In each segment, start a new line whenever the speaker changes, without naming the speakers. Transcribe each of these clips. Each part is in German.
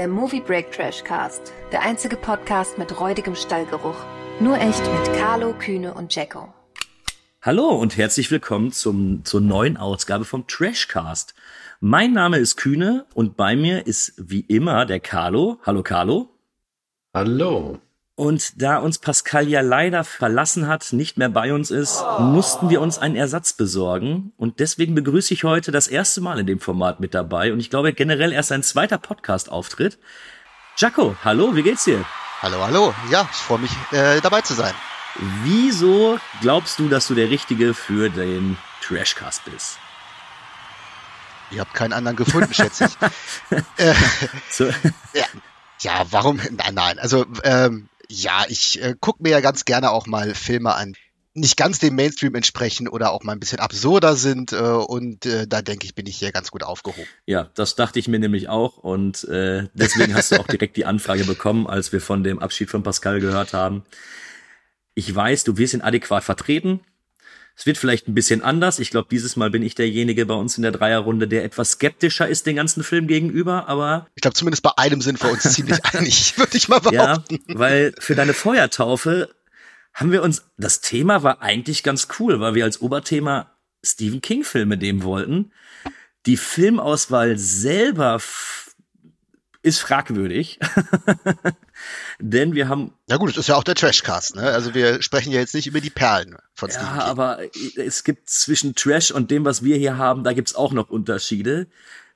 der Movie Break Trash Cast. Der einzige Podcast mit räudigem Stallgeruch. Nur echt mit Carlo, Kühne und Jacko.
Hallo und herzlich willkommen zum, zur neuen Ausgabe vom Trashcast. Mein Name ist Kühne und bei mir ist wie immer der Carlo. Hallo Carlo.
Hallo.
Und da uns Pascal ja leider verlassen hat, nicht mehr bei uns ist, mussten wir uns einen Ersatz besorgen. Und deswegen begrüße ich heute das erste Mal in dem Format mit dabei. Und ich glaube generell erst ein zweiter Podcast-Auftritt. Jaco, hallo, wie geht's dir?
Hallo, hallo. Ja, ich freue mich, äh, dabei zu sein.
Wieso glaubst du, dass du der Richtige für den Trashcast bist?
Ich habe keinen anderen gefunden, schätze ich. äh, so. ja. ja, warum? Nein, nein. Also ähm, ja, ich äh, gucke mir ja ganz gerne auch mal Filme an, nicht ganz dem Mainstream entsprechen oder auch mal ein bisschen absurder sind. Äh, und äh, da denke ich, bin ich hier ganz gut aufgehoben.
Ja, das dachte ich mir nämlich auch. Und äh, deswegen hast du auch direkt die Anfrage bekommen, als wir von dem Abschied von Pascal gehört haben. Ich weiß, du wirst ihn adäquat vertreten. Es wird vielleicht ein bisschen anders. Ich glaube, dieses Mal bin ich derjenige bei uns in der Dreierrunde, der etwas skeptischer ist den ganzen Film gegenüber, aber.
Ich glaube, zumindest bei einem sind wir uns ziemlich einig, würde ich mal behaupten.
Ja, weil für deine Feuertaufe haben wir uns, das Thema war eigentlich ganz cool, weil wir als Oberthema Stephen King Filme nehmen wollten. Die Filmauswahl selber ist fragwürdig. Denn wir haben.
Ja gut, es ist ja auch der Trashcast, ne? Also wir sprechen ja jetzt nicht über die Perlen von
Stephen Ja, aber es gibt zwischen Trash und dem, was wir hier haben, da gibt's auch noch Unterschiede.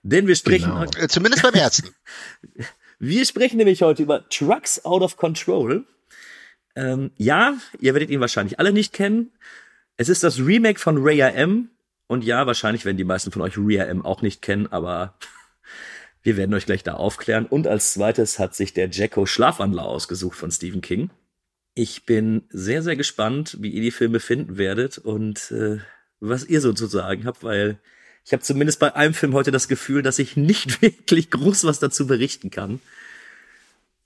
Denn wir sprechen
genau. heute, äh, Zumindest beim ersten.
wir sprechen nämlich heute über Trucks Out of Control. Ähm, ja, ihr werdet ihn wahrscheinlich alle nicht kennen. Es ist das Remake von Ray M. Und ja, wahrscheinlich werden die meisten von euch Ray M auch nicht kennen, aber wir werden euch gleich da aufklären. Und als zweites hat sich der Jacko Schlafwandler ausgesucht von Stephen King. Ich bin sehr, sehr gespannt, wie ihr die Filme finden werdet und äh, was ihr sozusagen habt, weil ich habe zumindest bei einem Film heute das Gefühl, dass ich nicht wirklich groß was dazu berichten kann.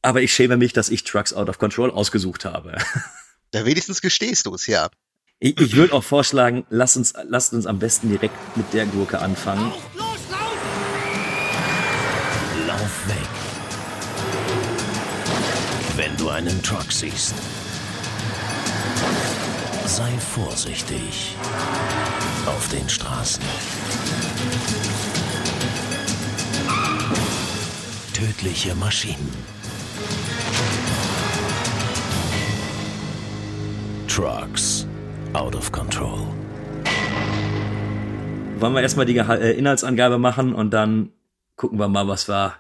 Aber ich schäme mich, dass ich Trucks Out of Control ausgesucht habe.
Da wenigstens gestehst du es, ja.
Ich, ich würde auch vorschlagen, lasst uns, lasst uns am besten direkt mit der Gurke anfangen.
Lauf weg. Wenn du einen Truck siehst, sei vorsichtig auf den Straßen. Tödliche Maschinen. Trucks out of control.
Wollen wir erstmal die äh, Inhaltsangabe machen und dann gucken wir mal, was wir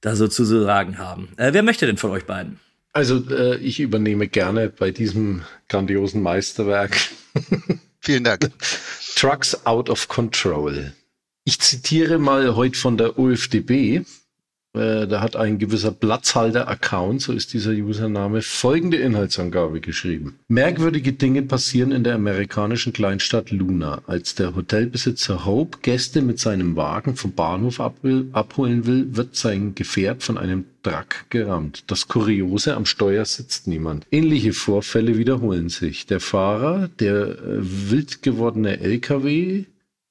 da so zu sagen haben. Äh, wer möchte denn von euch beiden?
Also äh, ich übernehme gerne bei diesem grandiosen Meisterwerk.
Vielen Dank.
Trucks out of control. Ich zitiere mal heute von der OFDB. Äh, da hat ein gewisser Platzhalter-Account, so ist dieser Username, folgende Inhaltsangabe geschrieben. Merkwürdige Dinge passieren in der amerikanischen Kleinstadt Luna, als der Hotelbesitzer Hope Gäste mit seinem Wagen vom Bahnhof abholen will, wird sein Gefährt von einem Truck gerammt. Das Kuriose, am Steuer sitzt niemand. Ähnliche Vorfälle wiederholen sich. Der Fahrer, der äh, wild gewordene LKW,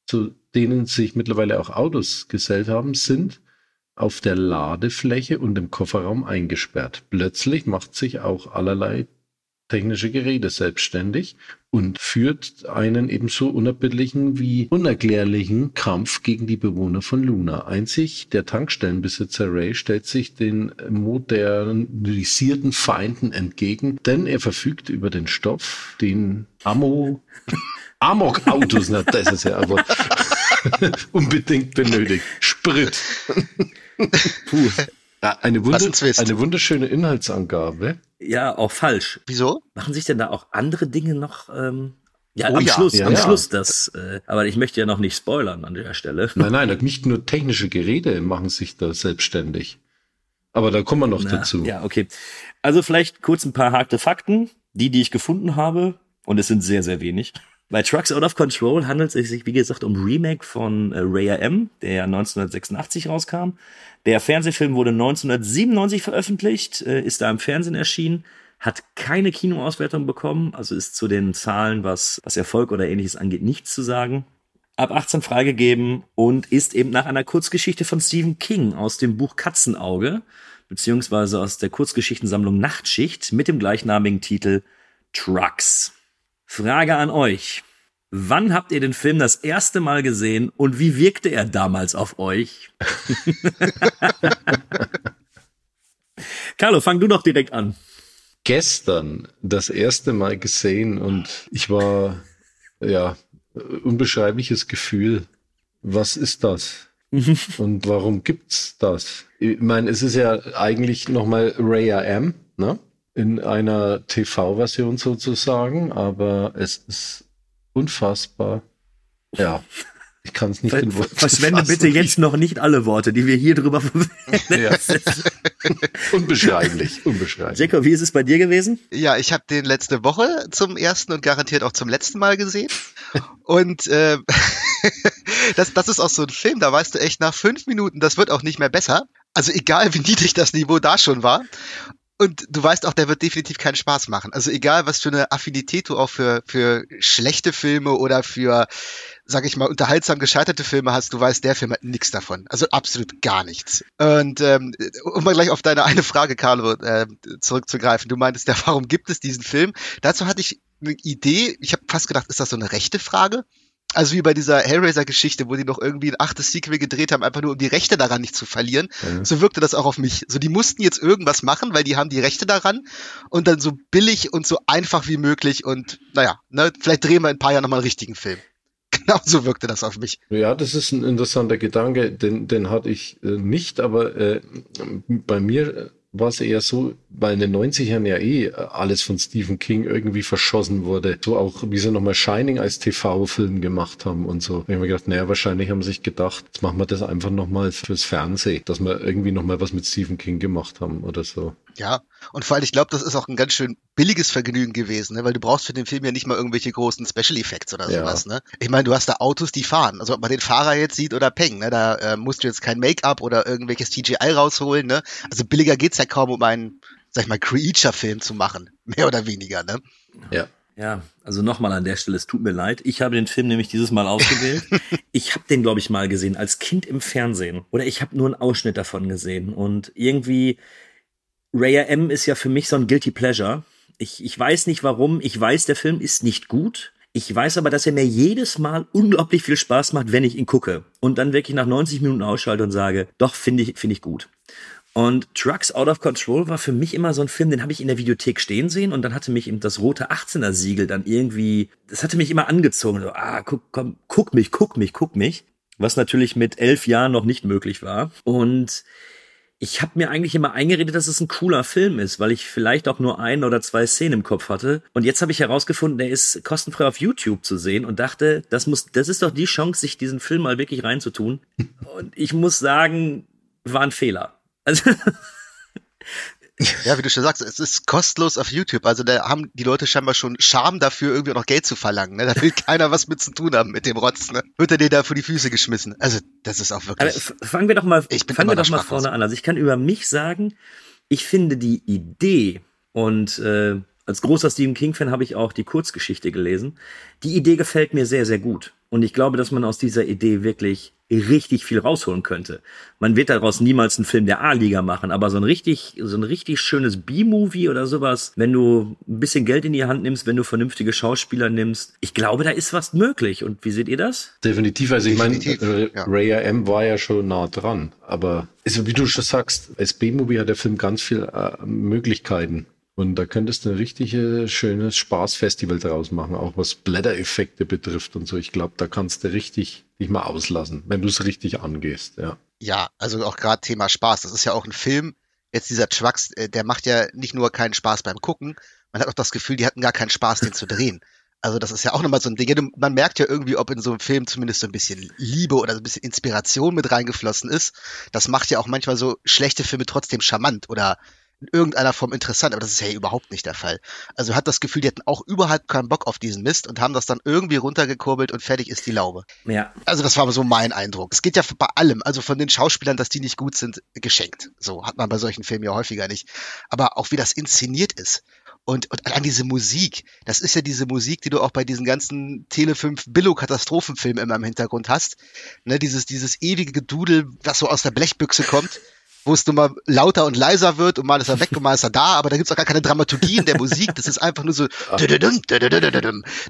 zu denen sich mittlerweile auch Autos gesellt haben, sind auf der Ladefläche und im Kofferraum eingesperrt. Plötzlich macht sich auch allerlei technische Geräte selbstständig und führt einen ebenso unerbittlichen wie unerklärlichen Kampf gegen die Bewohner von Luna. Einzig der Tankstellenbesitzer Ray stellt sich den modernisierten Feinden entgegen, denn er verfügt über den Stoff, den Ammo Amok-Autos, das ist ja aber unbedingt benötigt. Sprit. Puh. Eine, Wunder eine wunderschöne Inhaltsangabe.
Ja, auch falsch.
Wieso?
Machen sich denn da auch andere Dinge noch? Ähm ja, oh, am ja. Schluss, ja, am ja. Schluss das. Äh, aber ich möchte ja noch nicht spoilern an der Stelle.
Nein, nein, nicht nur technische Geräte machen sich da selbstständig. Aber da kommen wir noch Na, dazu.
Ja, okay. Also vielleicht kurz ein paar harte Fakten, die, die ich gefunden habe. Und es sind sehr, sehr wenig. Bei Trucks Out of Control handelt es sich, wie gesagt, um Remake von äh, Ray M, der ja 1986 rauskam. Der Fernsehfilm wurde 1997 veröffentlicht, äh, ist da im Fernsehen erschienen, hat keine Kinoauswertung bekommen, also ist zu den Zahlen, was, was Erfolg oder ähnliches angeht, nichts zu sagen. ab 18 freigegeben und ist eben nach einer Kurzgeschichte von Stephen King aus dem Buch Katzenauge, beziehungsweise aus der Kurzgeschichtensammlung Nachtschicht mit dem gleichnamigen Titel Trucks. Frage an euch. Wann habt ihr den Film das erste Mal gesehen und wie wirkte er damals auf euch? Carlo, fang du doch direkt an.
Gestern das erste Mal gesehen und ich war, ja, unbeschreibliches Gefühl. Was ist das? und warum gibt's das? Ich meine, es ist ja eigentlich nochmal Ray M, ne? In einer TV-Version sozusagen, aber es ist unfassbar. Ja. Ich kann es nicht Ver in
Worte Verschwende fassen. bitte jetzt noch nicht alle Worte, die wir hier drüber verwenden. Ja.
unbeschreiblich, unbeschreiblich.
Jacob, wie ist es bei dir gewesen?
Ja, ich habe den letzte Woche zum ersten und garantiert auch zum letzten Mal gesehen. Und äh, das, das ist auch so ein Film, da weißt du echt nach fünf Minuten, das wird auch nicht mehr besser. Also egal, wie niedrig das Niveau da schon war. Und du weißt auch, der wird definitiv keinen Spaß machen. Also egal, was für eine Affinität du auch für, für schlechte Filme oder für, sag ich mal, unterhaltsam gescheiterte Filme hast, du weißt, der Film hat nichts davon. Also absolut gar nichts. Und ähm, um mal gleich auf deine eine Frage, Carlo, äh, zurückzugreifen. Du meintest ja, warum gibt es diesen Film? Dazu hatte ich eine Idee. Ich habe fast gedacht, ist das so eine rechte Frage? Also wie bei dieser Hellraiser-Geschichte, wo die noch irgendwie ein achtes Sequel gedreht haben, einfach nur um die Rechte daran nicht zu verlieren. Mhm. So wirkte das auch auf mich. So, die mussten jetzt irgendwas machen, weil die haben die Rechte daran und dann so billig und so einfach wie möglich und naja, ne, vielleicht drehen wir in ein paar Jahren nochmal einen richtigen Film. Genau so wirkte das auf mich.
Ja, das ist ein interessanter Gedanke, den, den hatte ich äh, nicht, aber äh, bei mir war es eher so, weil in den 90ern ja eh alles von Stephen King irgendwie verschossen wurde. So auch, wie sie nochmal Shining als TV-Film gemacht haben und so. Da habe ich mir gedacht, naja, wahrscheinlich haben sie sich gedacht, jetzt machen wir das einfach nochmal fürs Fernsehen, dass wir irgendwie nochmal was mit Stephen King gemacht haben oder so.
Ja, und vor allem, ich glaube, das ist auch ein ganz schön billiges Vergnügen gewesen, ne? weil du brauchst für den Film ja nicht mal irgendwelche großen Special Effects oder ja. sowas. Ne? Ich meine, du hast da Autos, die fahren. Also ob man den Fahrer jetzt sieht oder Peng, ne? da äh, musst du jetzt kein Make-up oder irgendwelches CGI rausholen. Ne? Also billiger geht's ja kaum, um einen, sag ich mal, Creature-Film zu machen, mehr oder weniger. Ne?
Ja. Ja, also nochmal an der Stelle, es tut mir leid. Ich habe den Film nämlich dieses Mal ausgewählt. ich habe den, glaube ich, mal gesehen, als Kind im Fernsehen. Oder ich habe nur einen Ausschnitt davon gesehen. Und irgendwie Raya M ist ja für mich so ein Guilty Pleasure. Ich, ich weiß nicht warum. Ich weiß, der Film ist nicht gut. Ich weiß aber, dass er mir jedes Mal unglaublich viel Spaß macht, wenn ich ihn gucke. Und dann wirklich nach 90 Minuten ausschalte und sage, doch, finde ich, finde ich gut. Und Trucks Out of Control war für mich immer so ein Film, den habe ich in der Videothek stehen sehen und dann hatte mich eben das rote 18er Siegel dann irgendwie, das hatte mich immer angezogen. So, ah, guck, komm, guck mich, guck mich, guck mich. Was natürlich mit elf Jahren noch nicht möglich war. Und ich habe mir eigentlich immer eingeredet, dass es ein cooler Film ist, weil ich vielleicht auch nur ein oder zwei Szenen im Kopf hatte. Und jetzt habe ich herausgefunden, der ist kostenfrei auf YouTube zu sehen und dachte, das muss, das ist doch die Chance, sich diesen Film mal wirklich reinzutun. Und ich muss sagen, war ein Fehler. Also
Ja, wie du schon sagst, es ist kostenlos auf YouTube. Also da haben die Leute scheinbar schon Scham dafür, irgendwie noch Geld zu verlangen. Ne? Da will keiner was mit zu tun haben mit dem Rotz. Ne? Wird er dir da vor die Füße geschmissen. Also das ist auch wirklich.
Aber fangen wir doch mal, ich fangen wir doch mal vorne an. Also ich kann über mich sagen, ich finde die Idee und äh, als großer Stephen King-Fan habe ich auch die Kurzgeschichte gelesen. Die Idee gefällt mir sehr, sehr gut. Und ich glaube, dass man aus dieser Idee wirklich richtig viel rausholen könnte. Man wird daraus niemals einen Film der A-Liga machen, aber so ein richtig, so ein richtig schönes B-Movie oder sowas, wenn du ein bisschen Geld in die Hand nimmst, wenn du vernünftige Schauspieler nimmst, ich glaube, da ist was möglich. Und wie seht ihr das?
Definitiv. Also ich meine, äh, ja. Ray M war ja schon nah dran, aber also wie du schon sagst, als B-Movie hat der Film ganz viel äh, Möglichkeiten. Und da könntest du ein richtiges, schönes Spaßfestival draus machen, auch was Blättereffekte betrifft und so. Ich glaube, da kannst du richtig dich mal auslassen, wenn du es richtig angehst, ja.
Ja, also auch gerade Thema Spaß. Das ist ja auch ein Film. Jetzt dieser Trucks, äh, der macht ja nicht nur keinen Spaß beim Gucken, man hat auch das Gefühl, die hatten gar keinen Spaß, den zu drehen. Also das ist ja auch nochmal so ein Ding. Man merkt ja irgendwie, ob in so einem Film zumindest so ein bisschen Liebe oder so ein bisschen Inspiration mit reingeflossen ist. Das macht ja auch manchmal so schlechte Filme trotzdem charmant oder in irgendeiner Form interessant, aber das ist ja überhaupt nicht der Fall. Also hat das Gefühl, die hatten auch überhaupt keinen Bock auf diesen Mist und haben das dann irgendwie runtergekurbelt und fertig ist die Laube.
Ja.
Also das war so mein Eindruck. Es geht ja bei allem, also von den Schauspielern, dass die nicht gut sind, geschenkt. So hat man bei solchen Filmen ja häufiger nicht. Aber auch wie das inszeniert ist Und, und an diese Musik, das ist ja diese Musik, die du auch bei diesen ganzen Tele 5 Billo-Katastrophenfilmen immer im Hintergrund hast. Ne, dieses, dieses ewige Gedudel, was so aus der Blechbüchse kommt, wo es nun mal lauter und leiser wird und mal ist er weg und mal ist er da, aber da gibt's auch gar keine Dramaturgie in der Musik. Das ist einfach nur so,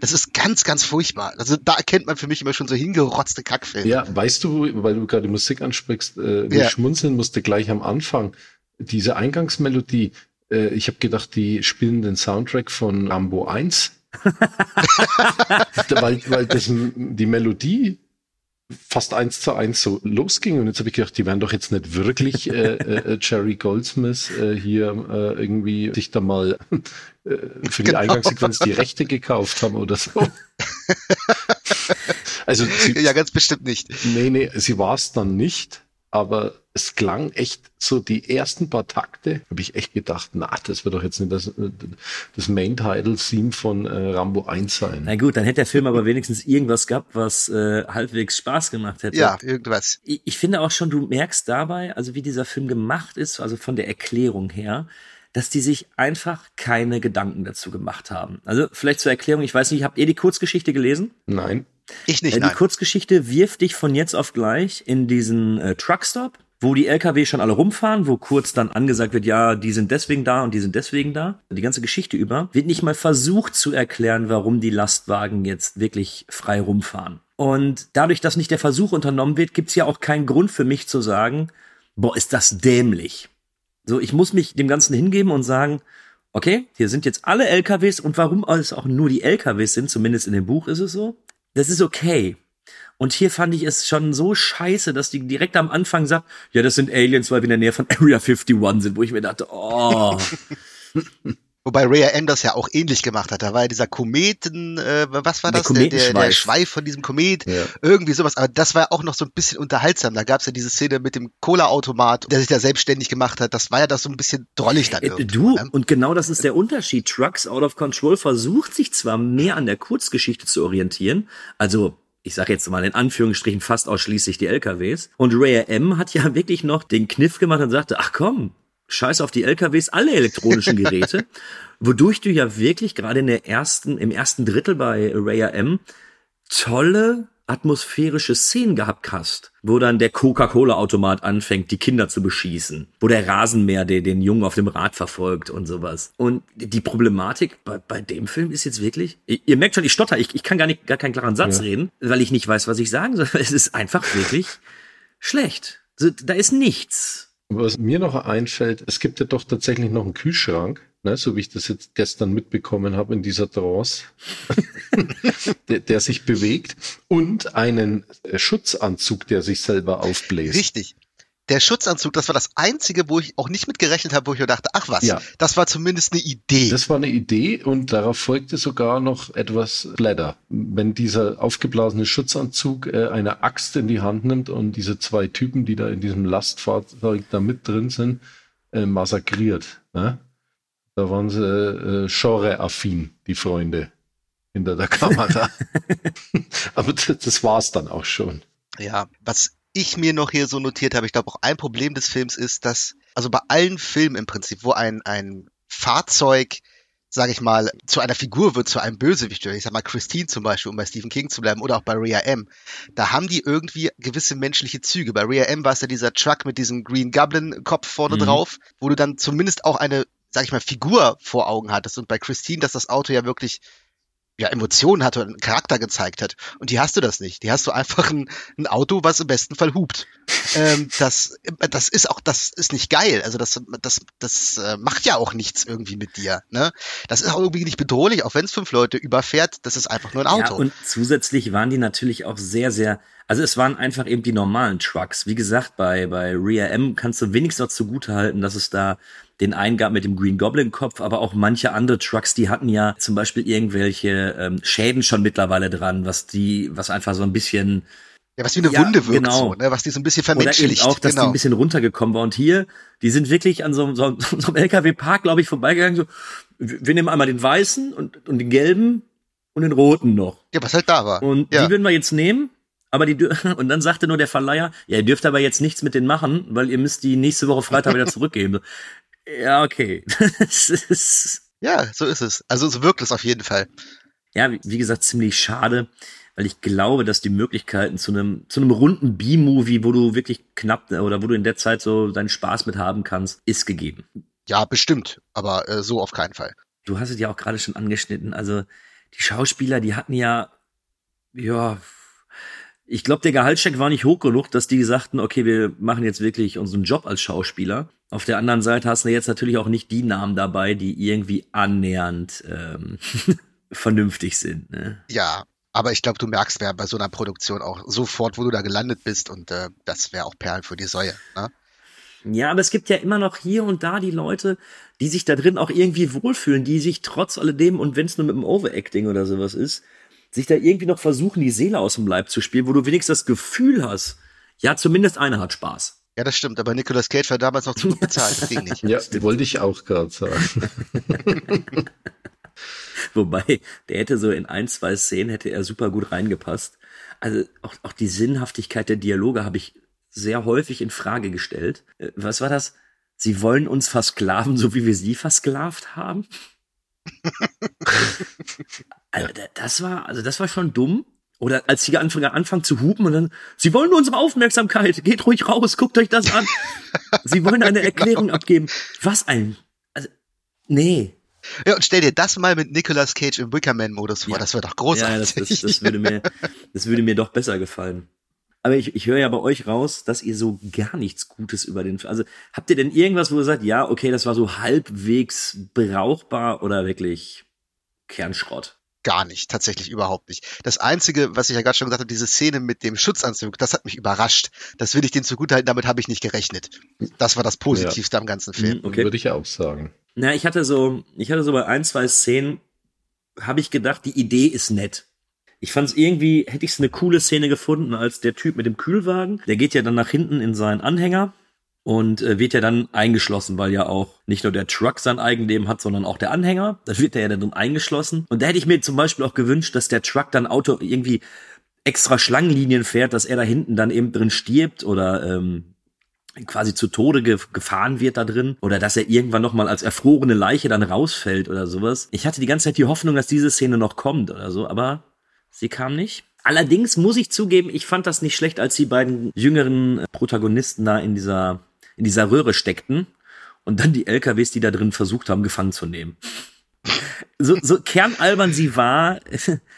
das ist ganz, ganz furchtbar. Also da erkennt man für mich immer schon so hingerotzte Kackfilme.
Ja, weißt du, weil du gerade Musik ansprichst, äh, wie ja. schmunzeln musste gleich am Anfang. Diese Eingangsmelodie, äh, ich habe gedacht, die spielen den Soundtrack von Rambo 1. weil, weil das, die Melodie fast eins zu eins so losging. Und jetzt habe ich gedacht, die werden doch jetzt nicht wirklich äh, äh, äh Jerry Goldsmith äh, hier äh, irgendwie sich da mal äh, für die genau. Eingangssequenz die Rechte gekauft haben oder so.
also sie, ja, ganz bestimmt nicht.
Nee, nee, sie war es dann nicht aber es klang echt so die ersten paar Takte, habe ich echt gedacht, na, das wird doch jetzt nicht das, das Main-Title-Theme von äh, Rambo 1 sein.
Na gut, dann hätte der Film aber wenigstens irgendwas gehabt, was äh, halbwegs Spaß gemacht hätte.
Ja, irgendwas.
Ich, ich finde auch schon, du merkst dabei, also wie dieser Film gemacht ist, also von der Erklärung her, dass die sich einfach keine Gedanken dazu gemacht haben. Also vielleicht zur Erklärung, ich weiß nicht, habt ihr die Kurzgeschichte gelesen?
Nein.
Ich nicht.
Äh, die nein. Kurzgeschichte wirft dich von jetzt auf gleich in diesen äh, Truckstop, wo die LKW schon alle rumfahren, wo kurz dann angesagt wird, ja, die sind deswegen da und die sind deswegen da. Die ganze Geschichte über wird nicht mal versucht zu erklären, warum die Lastwagen jetzt wirklich frei rumfahren. Und dadurch, dass nicht der Versuch unternommen wird, gibt's ja auch keinen Grund für mich zu sagen, boah, ist das dämlich. So, ich muss mich dem Ganzen hingeben und sagen, okay, hier sind jetzt alle LKWs und warum es auch nur die LKWs sind, zumindest in dem Buch ist es so, das ist okay. Und hier fand ich es schon so scheiße, dass die direkt am Anfang sagt, ja, das sind Aliens, weil wir in der Nähe von Area 51 sind, wo ich mir dachte, oh.
Wobei Ray Anders ja auch ähnlich gemacht hat. Da war ja dieser Kometen, äh, was war das? Der, der, der Schweif von diesem Komet. Ja. Irgendwie sowas. Aber das war ja auch noch so ein bisschen unterhaltsam. Da gab es ja diese Szene mit dem Cola-Automat, der sich da selbstständig gemacht hat. Das war ja das so ein bisschen drollig dann äh.
Du, ne? und genau das ist der Unterschied. Trucks Out of Control versucht sich zwar mehr an der Kurzgeschichte zu orientieren, also ich sage jetzt mal in Anführungsstrichen fast ausschließlich die LKWs. Und Ray M hat ja wirklich noch den Kniff gemacht und sagte, ach komm, scheiß auf die LKWs, alle elektronischen Geräte, wodurch du ja wirklich gerade in der ersten, im ersten Drittel bei Raya M tolle atmosphärische Szenen gehabt hast, wo dann der Coca-Cola-Automat anfängt, die Kinder zu beschießen, wo der Rasenmäher der den Jungen auf dem Rad verfolgt und sowas. Und die Problematik bei, bei dem Film ist jetzt wirklich, ihr merkt schon, ich stotter, ich, ich kann gar nicht, gar keinen klaren Satz ja. reden, weil ich nicht weiß, was ich sagen soll. Es ist einfach wirklich schlecht. Da ist nichts.
Was mir noch einfällt, es gibt ja doch tatsächlich noch einen Kühlschrank, ne, so wie ich das jetzt gestern mitbekommen habe in dieser Trance, der, der, sich bewegt und einen Schutzanzug, der sich selber aufbläst.
Richtig der Schutzanzug, das war das einzige, wo ich auch nicht mit gerechnet habe, wo ich mir dachte, ach was, ja. das war zumindest eine Idee.
Das war eine Idee und darauf folgte sogar noch etwas Blätter. Wenn dieser aufgeblasene Schutzanzug äh, eine Axt in die Hand nimmt und diese zwei Typen, die da in diesem Lastfahrzeug da mit drin sind, äh, massakriert. Ne? Da waren sie äh, genre-affin, die Freunde hinter der Kamera. Aber das, das war's dann auch schon.
Ja, was ich mir noch hier so notiert habe, ich glaube auch ein Problem des Films ist, dass, also bei allen Filmen im Prinzip, wo ein, ein Fahrzeug, sage ich mal, zu einer Figur wird, zu einem Bösewicht, ich sag mal Christine zum Beispiel, um bei Stephen King zu bleiben, oder auch bei Rhea M, da haben die irgendwie gewisse menschliche Züge. Bei Rhea M war es ja dieser Truck mit diesem Green Goblin-Kopf vorne mhm. drauf, wo du dann zumindest auch eine, sag ich mal, Figur vor Augen hattest. Und bei Christine, dass das Auto ja wirklich ja, Emotionen hatte und einen Charakter gezeigt hat. Und die hast du das nicht. Die hast du einfach ein, ein Auto, was im besten Fall hupt. ähm, das, das ist auch, das ist nicht geil. Also das, das, das äh, macht ja auch nichts irgendwie mit dir. Ne? Das ist auch irgendwie nicht bedrohlich, auch wenn es fünf Leute überfährt. Das ist einfach nur ein Auto.
Ja, und zusätzlich waren die natürlich auch sehr, sehr also es waren einfach eben die normalen Trucks. Wie gesagt, bei, bei Rear M kannst du wenigstens noch zugute halten, dass es da den einen gab mit dem Green Goblin Kopf, aber auch manche andere Trucks, die hatten ja zum Beispiel irgendwelche ähm, Schäden schon mittlerweile dran, was die, was einfach so ein bisschen
ja, was wie eine ja, Wunde wirkt, genau. so, ne? was die so ein bisschen vermenschlicht.
Oder eben auch, dass genau. die ein bisschen runtergekommen war. Und hier, die sind wirklich an so, so, so einem LKW-Park, glaube ich, vorbeigegangen. So, wir nehmen einmal den weißen und, und den gelben und den roten noch.
Ja, was halt da war.
Und
ja.
die würden wir jetzt nehmen. Aber die und dann sagte nur der Verleiher, ja, ihr dürft aber jetzt nichts mit denen machen, weil ihr müsst die nächste Woche Freitag wieder zurückgeben. Ja, okay. Das ist
Ja, so ist es. Also so wirkt es auf jeden Fall.
Ja, wie, wie gesagt, ziemlich schade, weil ich glaube, dass die Möglichkeiten zu einem zu einem runden B-Movie, wo du wirklich knapp oder wo du in der Zeit so deinen Spaß mit haben kannst, ist gegeben.
Ja, bestimmt, aber äh, so auf keinen Fall.
Du hast es ja auch gerade schon angeschnitten. Also die Schauspieler, die hatten ja, ja, ich glaube, der Gehaltscheck war nicht hoch genug, dass die sagten, okay, wir machen jetzt wirklich unseren Job als Schauspieler. Auf der anderen Seite hast du jetzt natürlich auch nicht die Namen dabei, die irgendwie annähernd ähm, vernünftig sind. Ne?
Ja, aber ich glaube, du merkst ja bei so einer Produktion auch sofort, wo du da gelandet bist und äh, das wäre auch Perlen für die Säue. Ne?
Ja, aber es gibt ja immer noch hier und da die Leute, die sich da drin auch irgendwie wohlfühlen, die sich trotz alledem und wenn es nur mit dem Overacting oder sowas ist, sich da irgendwie noch versuchen, die Seele aus dem Leib zu spielen, wo du wenigstens das Gefühl hast, ja, zumindest einer hat Spaß.
Ja, das stimmt, aber Nicolas Cage war damals noch zu gut bezahlt, das ging nicht.
Ja, wollte ich auch gerade sagen.
Wobei, der hätte so in ein, zwei Szenen hätte er super gut reingepasst. Also auch, auch die Sinnhaftigkeit der Dialoge habe ich sehr häufig in Frage gestellt. Äh, was war das? Sie wollen uns versklaven, so wie wir sie versklavt haben? also, das war, also das war schon dumm. Oder als sie anfangen, anfangen zu hupen und dann, sie wollen unsere Aufmerksamkeit, geht ruhig raus, guckt euch das an. sie wollen eine Erklärung genau. abgeben. Was ein, also, nee.
Ja, und stell dir das mal mit Nicolas Cage im Wickerman-Modus vor, ja. das wäre doch großartig. Ja,
das, das, das, würde mir, das würde mir doch besser gefallen. Aber ich, ich höre ja bei euch raus, dass ihr so gar nichts Gutes über den. Also habt ihr denn irgendwas, wo ihr sagt, ja, okay, das war so halbwegs brauchbar oder wirklich Kernschrott?
Gar nicht, tatsächlich überhaupt nicht. Das Einzige, was ich ja gerade schon gesagt habe, diese Szene mit dem Schutzanzug, das hat mich überrascht. Das will ich den zugutehalten, damit habe ich nicht gerechnet. Das war das Positivste ja. am ganzen Film.
Okay. Würde ich auch sagen.
Na, ich hatte so, ich hatte so bei ein, zwei Szenen, habe ich gedacht, die Idee ist nett. Ich fand es irgendwie, hätte ich es eine coole Szene gefunden, als der Typ mit dem Kühlwagen. Der geht ja dann nach hinten in seinen Anhänger und äh, wird ja dann eingeschlossen, weil ja auch nicht nur der Truck sein Eigenleben hat, sondern auch der Anhänger. Da wird er ja dann drin eingeschlossen. Und da hätte ich mir zum Beispiel auch gewünscht, dass der Truck dann Auto irgendwie extra Schlangenlinien fährt, dass er da hinten dann eben drin stirbt oder ähm, quasi zu Tode ge gefahren wird da drin oder dass er irgendwann noch mal als erfrorene Leiche dann rausfällt oder sowas. Ich hatte die ganze Zeit die Hoffnung, dass diese Szene noch kommt oder so, aber Sie kam nicht. Allerdings muss ich zugeben, ich fand das nicht schlecht, als die beiden jüngeren Protagonisten da in dieser, in dieser Röhre steckten und dann die LKWs, die da drin versucht haben, gefangen zu nehmen. So, so kernalbern sie war,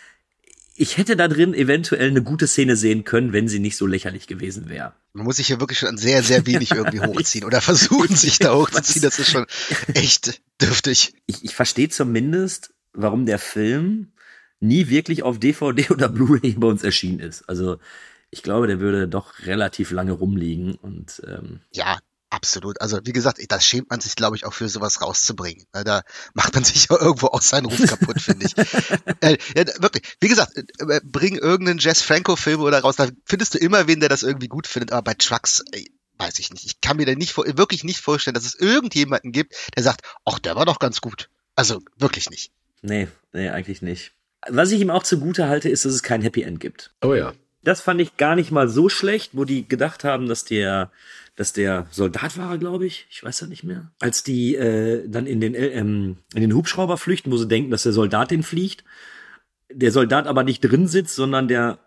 ich hätte da drin eventuell eine gute Szene sehen können, wenn sie nicht so lächerlich gewesen wäre.
Man muss sich hier wirklich schon sehr, sehr wenig irgendwie hochziehen oder versuchen, sich da hochzuziehen. Das ist schon echt dürftig.
Ich, ich verstehe zumindest, warum der Film nie wirklich auf DVD oder Blu-ray bei uns erschienen ist. Also ich glaube, der würde doch relativ lange rumliegen und ähm,
ja, absolut. Also wie gesagt, das schämt man sich, glaube ich, auch für sowas rauszubringen. Da macht man sich ja irgendwo auch seinen Ruf kaputt, finde ich. äh, ja, wirklich. Wie gesagt, äh, bring irgendeinen Jess Franco-Film oder raus, da findest du immer wen, der das irgendwie gut findet. Aber bei Trucks, ey, weiß ich nicht. Ich kann mir da nicht wirklich nicht vorstellen, dass es irgendjemanden gibt, der sagt, ach, der war doch ganz gut. Also wirklich nicht.
Nee, nee, eigentlich nicht. Was ich ihm auch zugute halte, ist, dass es kein Happy End gibt.
Oh ja.
Das fand ich gar nicht mal so schlecht, wo die gedacht haben, dass der, dass der Soldat war, glaube ich, ich weiß ja nicht mehr, als die äh, dann in den ähm, in den Hubschrauber flüchten, wo sie denken, dass der Soldat den fliegt, der Soldat aber nicht drin sitzt, sondern der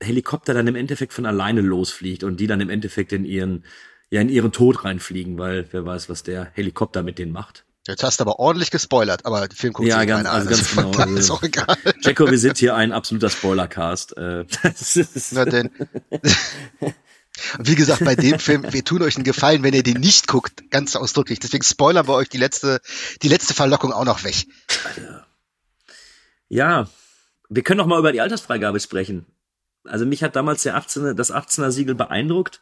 Helikopter dann im Endeffekt von alleine losfliegt und die dann im Endeffekt in ihren ja in ihren Tod reinfliegen, weil wer weiß, was der Helikopter mit denen macht.
Jetzt hast du aber ordentlich gespoilert, aber den Film guckt
ja, ganz, also ganz genau. Also, ist auch egal. Jacko, wir sind hier ein absoluter Spoilercast. Äh,
Na denn. Wie gesagt, bei dem Film, wir tun euch einen Gefallen, wenn ihr den nicht guckt, ganz ausdrücklich. Deswegen spoilern wir euch die letzte, die letzte Verlockung auch noch weg.
Ja, wir können noch mal über die Altersfreigabe sprechen. Also mich hat damals der 18, das 18er Siegel beeindruckt.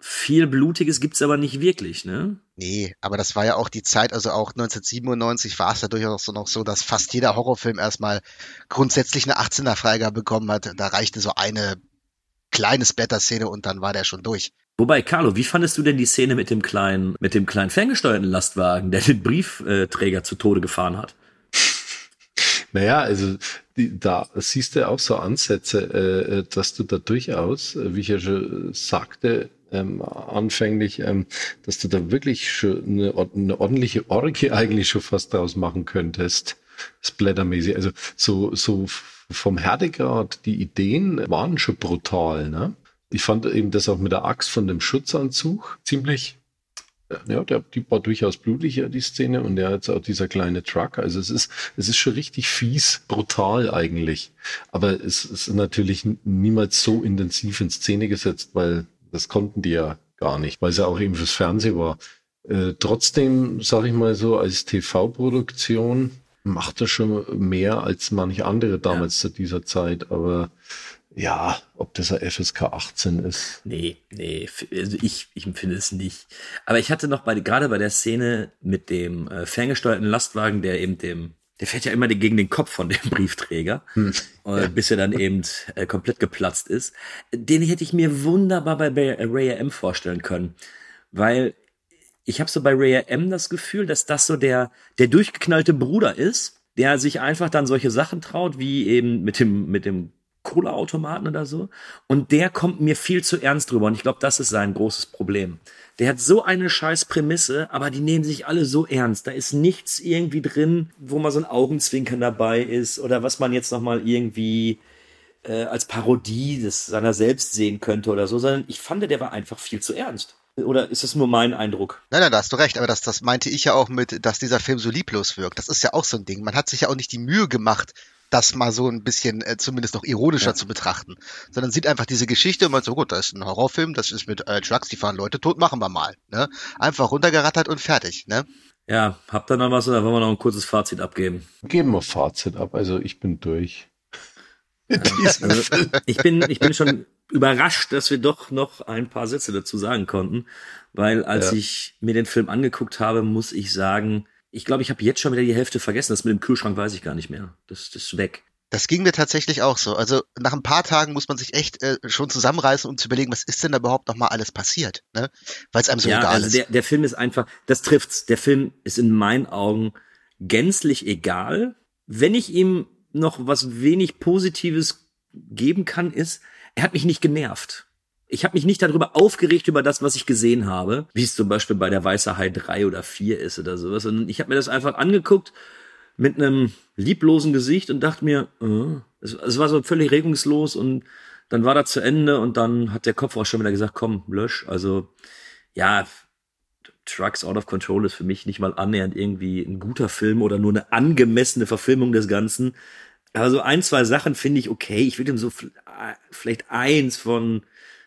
Viel Blutiges gibt's aber nicht wirklich, ne?
Nee, aber das war ja auch die Zeit, also auch 1997 war es ja durchaus noch so, dass fast jeder Horrorfilm erstmal grundsätzlich eine 18er Freigabe bekommen hat. Da reichte so eine kleine Splatter-Szene und dann war der schon durch.
Wobei, Carlo, wie fandest du denn die Szene mit dem kleinen, mit dem kleinen ferngesteuerten Lastwagen, der den Briefträger zu Tode gefahren hat?
Naja, also die, da siehst du auch so Ansätze, äh, dass du da durchaus, wie ich ja schon sagte, ähm, anfänglich, ähm, dass du da wirklich schon eine, eine ordentliche Orgie eigentlich schon fast draus machen könntest. Splattermäßig. Also so, so vom Härtegrad, die Ideen waren schon brutal, ne? Ich fand eben das auch mit der Axt von dem Schutzanzug ziemlich ja, der, die war durchaus blutiger, die Szene, und der hat auch dieser kleine Truck. Also es ist, es ist schon richtig fies, brutal eigentlich. Aber es ist natürlich niemals so intensiv in Szene gesetzt, weil das konnten die ja gar nicht, weil es ja auch eben fürs Fernsehen war. Äh, trotzdem, sage ich mal so, als TV-Produktion macht er schon mehr als manche andere damals ja. zu dieser Zeit, aber ja, ob das ein FSK 18 ist.
Nee, nee, also ich, ich empfinde es nicht. Aber ich hatte noch bei, gerade bei der Szene mit dem äh, ferngesteuerten Lastwagen, der eben dem, der fährt ja immer gegen den Kopf von dem Briefträger, hm. äh, bis er dann eben äh, komplett geplatzt ist. Den hätte ich mir wunderbar bei Ray M vorstellen können. Weil ich habe so bei Ray M das Gefühl, dass das so der, der durchgeknallte Bruder ist, der sich einfach dann solche Sachen traut, wie eben mit dem, mit dem Cola-Automaten oder so. Und der kommt mir viel zu ernst drüber. Und ich glaube, das ist sein großes Problem. Der hat so eine scheiß Prämisse, aber die nehmen sich alle so ernst. Da ist nichts irgendwie drin, wo mal so ein Augenzwinkern dabei ist oder was man jetzt nochmal irgendwie äh, als Parodie des seiner selbst sehen könnte oder so, sondern ich fand, der war einfach viel zu ernst. Oder ist das nur mein Eindruck?
Nein, nein, da hast du recht, aber das, das meinte ich ja auch mit, dass dieser Film so lieblos wirkt. Das ist ja auch so ein Ding. Man hat sich ja auch nicht die Mühe gemacht, das mal so ein bisschen äh, zumindest noch ironischer ja. zu betrachten, sondern sieht einfach diese Geschichte und man so, gut, da ist ein Horrorfilm, das ist mit äh, Trucks, die fahren Leute tot, machen wir mal. Ne? Einfach runtergerattert und fertig. Ne?
Ja, habt ihr noch was oder wollen wir noch ein kurzes Fazit abgeben?
Geben wir Fazit ab, also ich bin durch.
also, ich bin, ich bin schon überrascht, dass wir doch noch ein paar Sätze dazu sagen konnten, weil als ja. ich mir den Film angeguckt habe, muss ich sagen, ich glaube, ich habe jetzt schon wieder die Hälfte vergessen. Das mit dem Kühlschrank weiß ich gar nicht mehr. Das, das ist weg.
Das ging mir tatsächlich auch so. Also nach ein paar Tagen muss man sich echt äh, schon zusammenreißen, um zu überlegen, was ist denn da überhaupt noch mal alles passiert, ne? Weil es einem so ja, egal also
ist. Der, der Film ist einfach, das trifft's. Der Film ist in meinen Augen gänzlich egal. Wenn ich ihm noch was wenig Positives geben kann, ist, er hat mich nicht genervt ich habe mich nicht darüber aufgeregt über das, was ich gesehen habe, wie es zum Beispiel bei der Weiße Hai 3 oder 4 ist oder sowas, sondern ich habe mir das einfach angeguckt mit einem lieblosen Gesicht und dachte mir, äh, es, es war so völlig regungslos und dann war das zu Ende und dann hat der Kopf auch schon wieder gesagt, komm, lösch. Also ja, Trucks Out of Control ist für mich nicht mal annähernd irgendwie ein guter Film oder nur eine angemessene Verfilmung des Ganzen. Also ein, zwei Sachen finde ich okay. Ich würde ihm so vielleicht eins von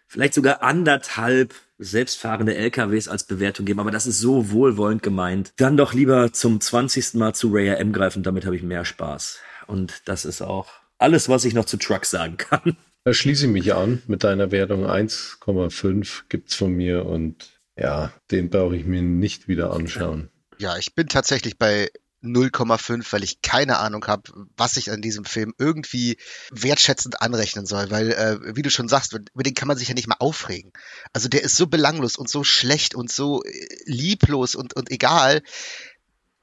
vielleicht sogar anderthalb selbstfahrende LKWs als Bewertung geben, aber das ist so wohlwollend gemeint. Dann doch lieber zum 20. Mal zu Ray M greifen, damit habe ich mehr Spaß. Und das ist auch alles, was ich noch zu Trucks sagen kann.
Da schließe ich mich an mit deiner Wertung 1,5 gibt's von mir und ja, den brauche ich mir nicht wieder anschauen.
Ja, ich bin tatsächlich bei 0,5, weil ich keine Ahnung habe, was ich an diesem Film irgendwie wertschätzend anrechnen soll, weil, äh, wie du schon sagst, über den kann man sich ja nicht mal aufregen. Also der ist so belanglos und so schlecht und so äh, lieblos und, und egal,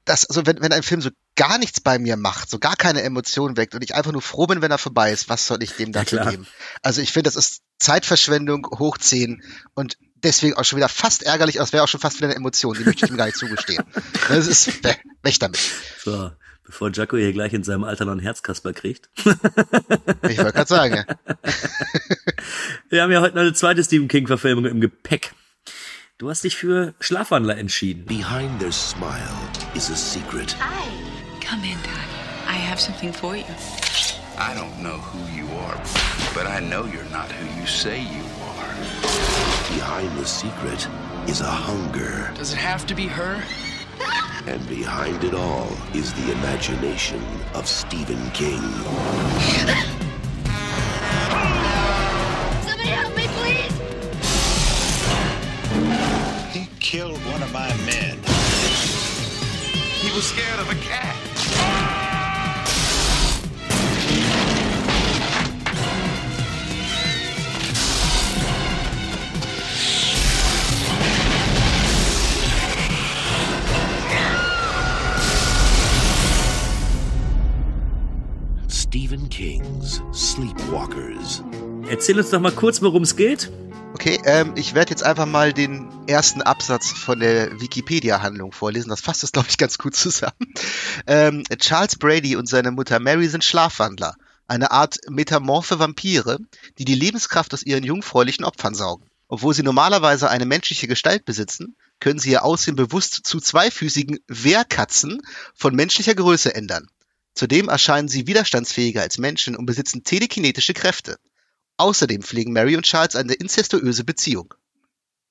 dass, also wenn, wenn ein Film so gar nichts bei mir macht, so gar keine Emotionen weckt und ich einfach nur froh bin, wenn er vorbei ist, was soll ich dem dafür ja, geben? Also ich finde, das ist Zeitverschwendung hoch 10 und deswegen auch schon wieder fast ärgerlich, aber es wäre auch schon fast wieder eine Emotion, die möchte ich ihm gar nicht zugestehen. Das ist weg damit.
So, bevor Jaco hier gleich in seinem Alter noch einen Herzkasper kriegt.
ich wollte gerade sagen. Ja.
Wir haben ja heute noch eine zweite Stephen King-Verfilmung im Gepäck. Du hast dich für Schlafwandler entschieden.
Behind their smile is a secret.
Hi. Come in, Dad. I have something for you.
I don't know who you are, but I know you're not who you say you
Behind the secret is a hunger.
Does it have to be her?
And behind it all is the imagination of Stephen King.
Somebody help me, please!
He killed one of my men.
He was scared of a cat.
Stephen Kings Sleepwalkers.
Erzähl uns doch mal kurz, worum es geht.
Okay, ähm, ich werde jetzt einfach mal den ersten Absatz von der Wikipedia-Handlung vorlesen. Das fasst es, glaube ich, ganz gut zusammen. Ähm, Charles Brady und seine Mutter Mary sind Schlafwandler, eine Art metamorphe Vampire, die die Lebenskraft aus ihren jungfräulichen Opfern saugen. Obwohl sie normalerweise eine menschliche Gestalt besitzen, können sie ihr Aussehen bewusst zu zweifüßigen Wehrkatzen von menschlicher Größe ändern. Zudem erscheinen sie widerstandsfähiger als Menschen und besitzen telekinetische Kräfte. Außerdem pflegen Mary und Charles eine inzestuöse Beziehung.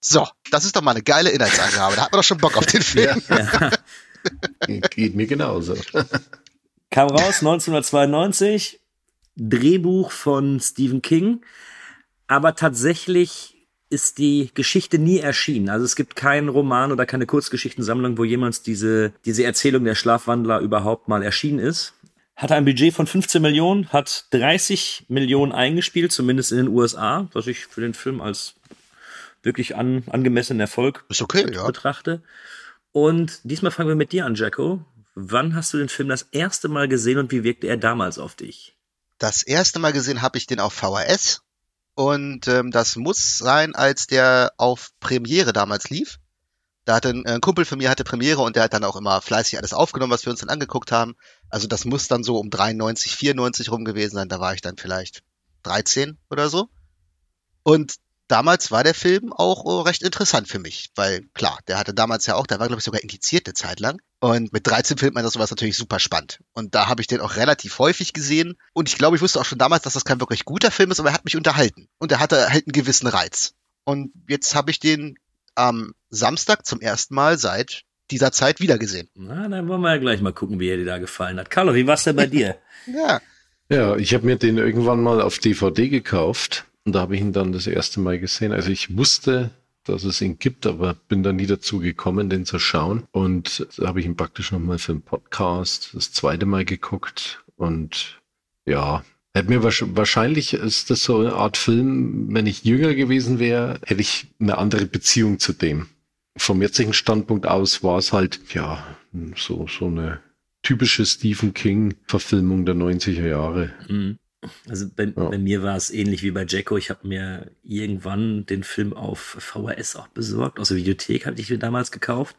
So, das ist doch mal eine geile Inhaltsangabe. Da hat man doch schon Bock auf den Film. Ja,
ja. Geht mir genauso.
Kam raus 1992, Drehbuch von Stephen King, aber tatsächlich ist die Geschichte nie erschienen. Also es gibt keinen Roman oder keine Kurzgeschichtensammlung, wo jemals diese, diese Erzählung der Schlafwandler überhaupt mal erschienen ist hatte ein Budget von 15 Millionen, hat 30 Millionen eingespielt, zumindest in den USA, was ich für den Film als wirklich an, angemessenen Erfolg
Ist okay, ja.
betrachte. Und diesmal fangen wir mit dir an, Jacko. Wann hast du den Film das erste Mal gesehen und wie wirkte er damals auf dich?
Das erste Mal gesehen habe ich den auf VHS und ähm, das muss sein, als der auf Premiere damals lief. Da hatte ein, ein Kumpel von mir hatte Premiere und der hat dann auch immer fleißig alles aufgenommen, was wir uns dann angeguckt haben. Also das muss dann so um 93, 94 rum gewesen sein. Da war ich dann vielleicht 13 oder so. Und damals war der Film auch oh, recht interessant für mich, weil klar, der hatte damals ja auch, der war glaube ich sogar indiziert eine Zeit lang. Und mit 13 findet man das sowas natürlich super spannend. Und da habe ich den auch relativ häufig gesehen. Und ich glaube, ich wusste auch schon damals, dass das kein wirklich guter Film ist, aber er hat mich unterhalten. Und er hatte halt einen gewissen Reiz. Und jetzt habe ich den am Samstag zum ersten Mal seit dieser Zeit wiedergesehen.
Na, dann wollen wir ja gleich mal gucken, wie er dir da gefallen hat. Carlo, wie war's denn bei dir?
ja.
Ja, ich habe mir den irgendwann mal auf DVD gekauft und da habe ich ihn dann das erste Mal gesehen. Also ich wusste, dass es ihn gibt, aber bin da nie dazu gekommen, den zu schauen. Und da habe ich ihn praktisch nochmal für einen Podcast das zweite Mal geguckt. Und ja, Hätte mir wahrscheinlich ist das so eine Art Film, wenn ich jünger gewesen wäre, hätte ich eine andere Beziehung zu dem. Vom jetzigen Standpunkt aus war es halt, ja, so, so eine typische Stephen King Verfilmung der 90er Jahre.
Mhm. Also bei, ja. bei, mir war es ähnlich wie bei Jacko. Ich habe mir irgendwann den Film auf VHS auch besorgt. Aus der Videothek hatte ich ihn damals gekauft,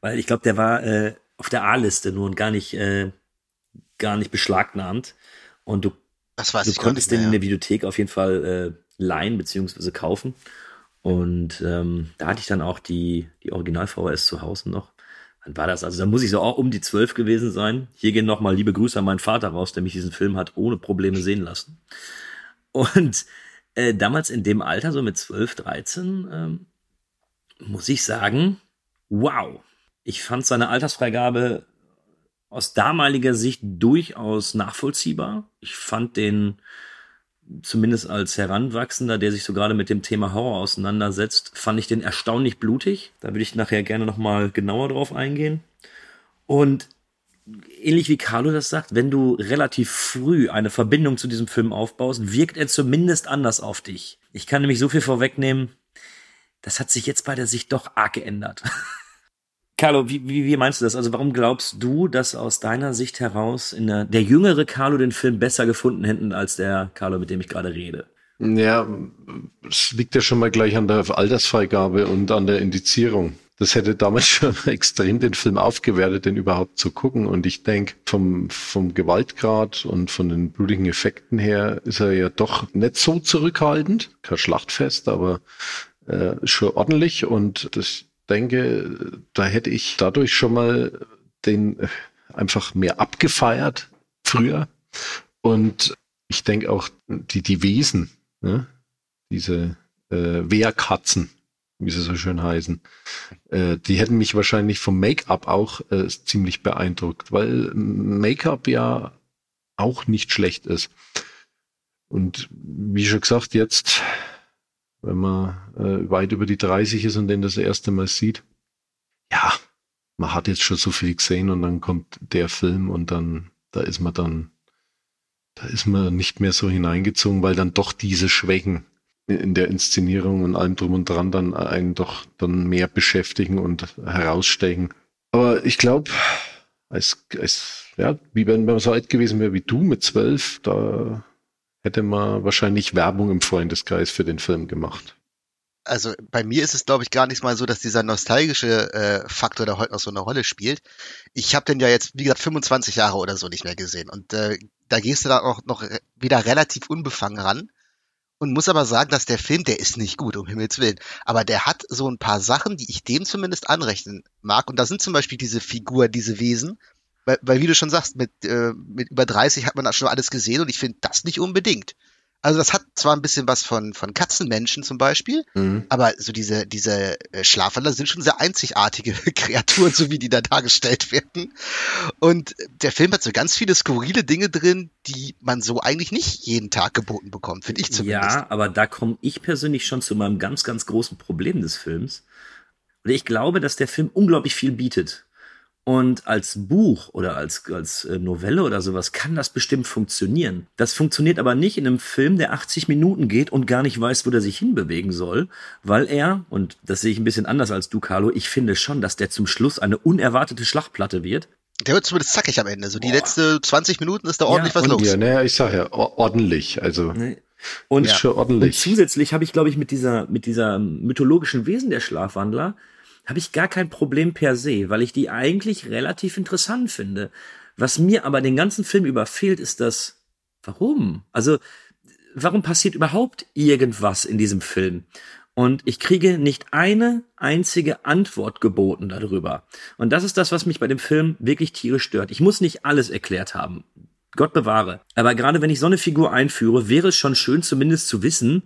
weil ich glaube, der war äh, auf der A-Liste nur und gar nicht, äh, gar nicht beschlagnahmt. Und du
das weiß
du
ich
konntest
mehr,
den in der Videothek auf jeden Fall äh, leihen bzw. kaufen. Und ähm, da hatte ich dann auch die, die Original-VHS zu Hause noch. Wann war das? Also da muss ich so auch um die zwölf gewesen sein. Hier gehen nochmal liebe Grüße an meinen Vater raus, der mich diesen Film hat ohne Probleme sehen lassen. Und äh, damals in dem Alter, so mit zwölf, dreizehn, ähm, muss ich sagen, wow. Ich fand seine Altersfreigabe aus damaliger Sicht durchaus nachvollziehbar. Ich fand den zumindest als Heranwachsender, der sich so gerade mit dem Thema Horror auseinandersetzt, fand ich den erstaunlich blutig. Da würde ich nachher gerne nochmal genauer drauf eingehen. Und ähnlich wie Carlo das sagt, wenn du relativ früh eine Verbindung zu diesem Film aufbaust, wirkt er zumindest anders auf dich. Ich kann nämlich so viel vorwegnehmen, das hat sich jetzt bei der Sicht doch arg geändert. Carlo, wie, wie, wie meinst du das? Also warum glaubst du, dass aus deiner Sicht heraus in der, der jüngere Carlo den Film besser gefunden hätten als der Carlo, mit dem ich gerade rede?
Ja, es liegt ja schon mal gleich an der Altersfreigabe und an der Indizierung. Das hätte damals schon extrem den Film aufgewertet, den überhaupt zu gucken. Und ich denke, vom, vom Gewaltgrad und von den blutigen Effekten her ist er ja doch nicht so zurückhaltend. Kein Schlachtfest, aber äh, schon ordentlich. Und das denke, da hätte ich dadurch schon mal den äh, einfach mehr abgefeiert früher. Und ich denke auch die, die Wesen, ne? diese äh, Wehrkatzen, wie sie so schön heißen, äh, die hätten mich wahrscheinlich vom Make-up auch äh, ziemlich beeindruckt, weil Make-up ja auch nicht schlecht ist. Und wie schon gesagt, jetzt wenn man äh, weit über die 30 ist und den das erste Mal sieht. Ja, man hat jetzt schon so viel gesehen und dann kommt der Film und dann, da ist man dann, da ist man nicht mehr so hineingezogen, weil dann doch diese Schwächen in der Inszenierung und allem drum und dran dann einen doch dann mehr beschäftigen und herausstechen. Aber ich glaube, als, als, ja, wie wenn man so alt gewesen wäre wie du mit zwölf, da hätte man wahrscheinlich Werbung im Freundeskreis für den Film gemacht.
also bei mir ist es, glaube ich, gar nicht mal so, dass dieser nostalgische äh, Faktor da heute noch so eine Rolle spielt. Ich habe den ja jetzt, wie gesagt, 25 Jahre oder so nicht mehr gesehen. Und äh, da gehst du da auch noch wieder relativ unbefangen ran. Und muss aber sagen, dass der Film, der ist nicht gut, um Himmels Willen. Aber der hat so ein paar Sachen, die ich dem zumindest anrechnen mag. Und da sind zum Beispiel diese Figur, diese Wesen. Weil, weil wie du schon sagst, mit, äh, mit über 30 hat man da schon alles gesehen und ich finde das nicht unbedingt. Also das hat zwar ein bisschen was von, von Katzenmenschen zum Beispiel, mhm. aber so diese, diese äh, Schlafwandler sind schon sehr einzigartige Kreaturen, so wie die da dargestellt werden. Und der Film hat so ganz viele skurrile Dinge drin, die man so eigentlich nicht jeden Tag geboten bekommt, finde ich zumindest.
Ja, aber da komme ich persönlich schon zu meinem ganz, ganz großen Problem des Films. Und ich glaube, dass der Film unglaublich viel bietet. Und als Buch oder als, als äh, Novelle oder sowas kann das bestimmt funktionieren. Das funktioniert aber nicht in einem Film, der 80 Minuten geht und gar nicht weiß, wo der sich hinbewegen soll, weil er, und das sehe ich ein bisschen anders als du, Carlo, ich finde schon, dass der zum Schluss eine unerwartete Schlachtplatte wird.
Der wird zumindest zackig am Ende. So die Boah. letzte 20 Minuten ist da ordentlich ja, was los.
Ja, naja, ich sag ja, ordentlich. Also. Nee.
Und, ja. und zusätzlich habe ich, glaube ich, mit dieser, mit dieser mythologischen Wesen der Schlafwandler habe ich gar kein Problem per se, weil ich die eigentlich relativ interessant finde. Was mir aber den ganzen Film über fehlt, ist das, warum? Also, warum passiert überhaupt irgendwas in diesem Film? Und ich kriege nicht eine einzige Antwort geboten darüber. Und das ist das, was mich bei dem Film wirklich tierisch stört. Ich muss nicht alles erklärt haben. Gott bewahre. Aber gerade wenn ich so eine Figur einführe, wäre es schon schön zumindest zu wissen,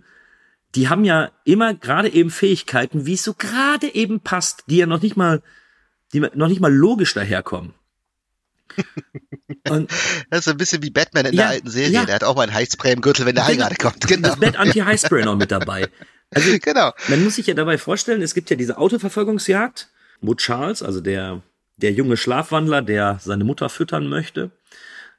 die haben ja immer gerade eben Fähigkeiten, wie es so gerade eben passt, die ja noch nicht mal, die noch nicht mal logisch daherkommen.
Und, das ist ein bisschen wie Batman in ja, der alten Serie. Ja. Der hat auch mal einen Heißspray im Gürtel, wenn der genau, gerade kommt.
Genau. Das Bat Anti-Heißspray noch mit dabei. Also, genau. Man muss sich ja dabei vorstellen, es gibt ja diese Autoverfolgungsjagd, wo Charles, also der, der junge Schlafwandler, der seine Mutter füttern möchte,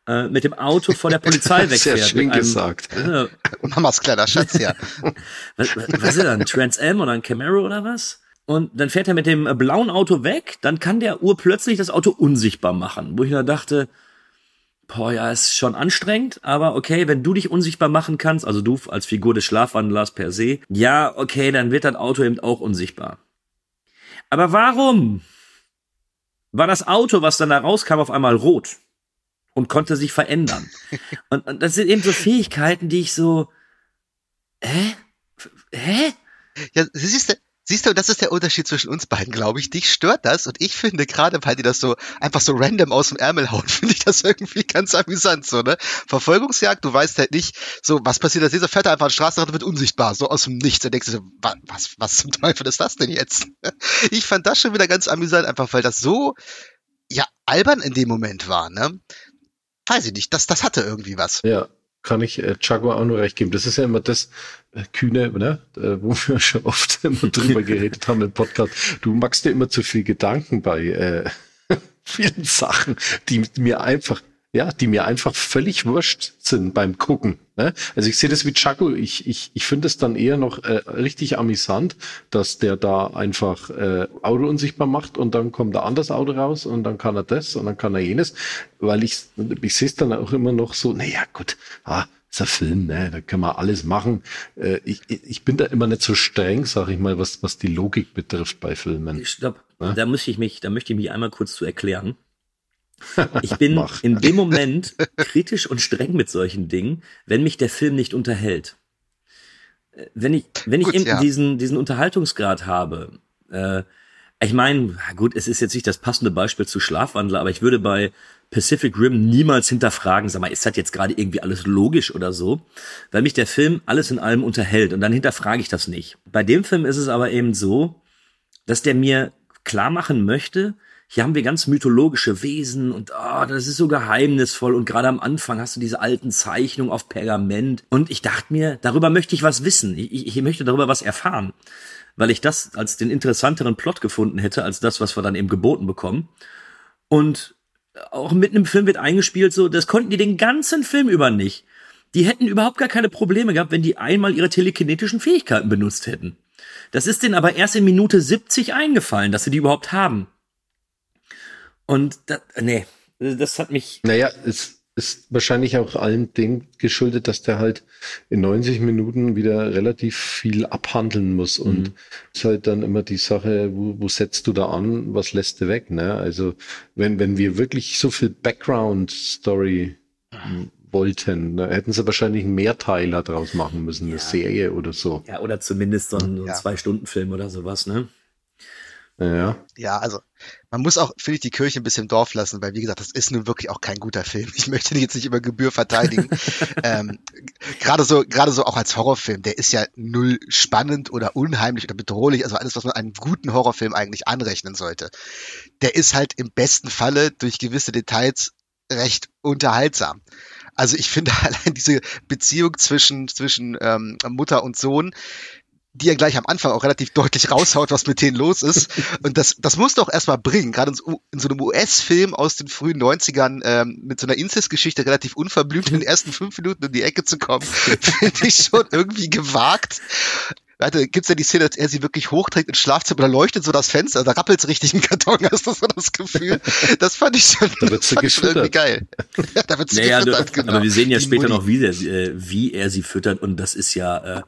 äh, mit dem Auto vor der Polizei wegfährt. Sehr
schön einem, gesagt.
Äh, Mamas kleiner Schatz, ja.
was, was, was ist das, ein Trans Am oder ein Camaro oder was? Und dann fährt er mit dem blauen Auto weg, dann kann der urplötzlich das Auto unsichtbar machen. Wo ich da dachte, boah, ja, ist schon anstrengend, aber okay, wenn du dich unsichtbar machen kannst, also du als Figur des Schlafwandlers per se, ja, okay, dann wird das Auto eben auch unsichtbar. Aber warum? War das Auto, was dann da rauskam, auf einmal rot? Und konnte sich verändern. und, und das sind eben so Fähigkeiten, die ich so, hä? Hä?
Ja, siehst du, siehst du, das ist der Unterschied zwischen uns beiden, glaube ich. Dich stört das und ich finde gerade, weil die das so einfach so random aus dem Ärmel hauen, finde ich das irgendwie ganz amüsant, so, ne? Verfolgungsjagd, du weißt halt nicht, so, was passiert, dass dieser fährt einfach an die Straße und wird unsichtbar, so aus dem Nichts. Da denkst du so, was, was, was zum Teufel ist das denn jetzt? Ich fand das schon wieder ganz amüsant, einfach weil das so, ja, albern in dem Moment war, ne? Weiß ich nicht, das, das hatte irgendwie was.
Ja, kann ich äh, Jaguar auch nur recht geben. Das ist ja immer das äh, Kühne, ne? Äh, wo wir schon oft immer drüber geredet haben im Podcast. Du machst dir immer zu viel Gedanken bei äh, vielen Sachen, die mir einfach ja, die mir einfach völlig wurscht sind beim Gucken. Ne? Also ich sehe das wie Chaco, ich, ich, ich finde es dann eher noch äh, richtig amüsant, dass der da einfach äh, Auto unsichtbar macht und dann kommt da anderes Auto raus und dann kann er das und dann kann er jenes, weil ich, ich sehe es dann auch immer noch so, naja gut, ah, ist ein Film, ne? da kann man alles machen. Äh, ich, ich bin da immer nicht so streng, sag ich mal, was, was die Logik betrifft bei Filmen.
Stopp, ne? da muss ich mich, da möchte ich mich einmal kurz zu erklären. Ich bin in dem Moment kritisch und streng mit solchen Dingen, wenn mich der Film nicht unterhält. Äh, wenn ich, wenn ich gut, eben ja. diesen, diesen Unterhaltungsgrad habe, äh, ich meine, gut, es ist jetzt nicht das passende Beispiel zu Schlafwandler, aber ich würde bei Pacific Rim niemals hinterfragen, sag mal, ist das jetzt gerade irgendwie alles logisch oder so? Weil mich der Film alles in allem unterhält und dann hinterfrage ich das nicht. Bei dem Film ist es aber eben so, dass der mir klar machen möchte, hier haben wir ganz mythologische Wesen und oh, das ist so geheimnisvoll und gerade am Anfang hast du diese alten Zeichnungen auf Pergament und ich dachte mir, darüber möchte ich was wissen, ich, ich möchte darüber was erfahren, weil ich das als den interessanteren Plot gefunden hätte, als das, was wir dann eben geboten bekommen und auch mitten im Film wird eingespielt so, das konnten die den ganzen Film über nicht. Die hätten überhaupt gar keine Probleme gehabt, wenn die einmal ihre telekinetischen Fähigkeiten benutzt hätten. Das ist denen aber erst in Minute 70 eingefallen, dass sie die überhaupt haben. Und das, nee, das hat mich.
Naja, es, ist wahrscheinlich auch allem dem geschuldet, dass der halt in 90 Minuten wieder relativ viel abhandeln muss und mhm. ist halt dann immer die Sache, wo, wo setzt du da an, was lässt du weg, ne? Also wenn, wenn wir wirklich so viel Background Story wollten, da hätten sie wahrscheinlich einen Mehrteiler draus machen müssen, eine Serie oder so.
Ja, oder zumindest so ein, so ein ja. Zwei-Stunden-Film oder sowas, ne?
Ja.
Ja, also man muss auch, finde ich, die Kirche ein bisschen im Dorf lassen, weil wie gesagt, das ist nun wirklich auch kein guter Film. Ich möchte den jetzt nicht über Gebühr verteidigen. ähm, gerade so, gerade so auch als Horrorfilm, der ist ja null spannend oder unheimlich oder bedrohlich, also alles, was man einem guten Horrorfilm eigentlich anrechnen sollte. Der ist halt im besten Falle durch gewisse Details recht unterhaltsam. Also ich finde allein diese Beziehung zwischen, zwischen ähm, Mutter und Sohn, die ja gleich am Anfang auch relativ deutlich raushaut, was mit denen los ist. Und das, das muss doch erstmal bringen, gerade in, in, so einem US-Film aus den frühen 90ern ähm, mit so einer Inzest-Geschichte relativ unverblümt in den ersten fünf Minuten in die Ecke zu kommen, finde ich schon irgendwie gewagt. Warte, gibt's ja die Szene, dass er sie wirklich hochträgt ins Schlafzimmer, da leuchtet so das Fenster, da rappelt's richtig im Karton, hast du so das Gefühl? Das fand ich schon,
da wird's
fand
schon irgendwie
geil.
Ja, da wird's naja, gefüttert, genau. Aber wir sehen ja die später Mutti. noch, wie, der, äh, wie er sie füttert und das ist ja, äh,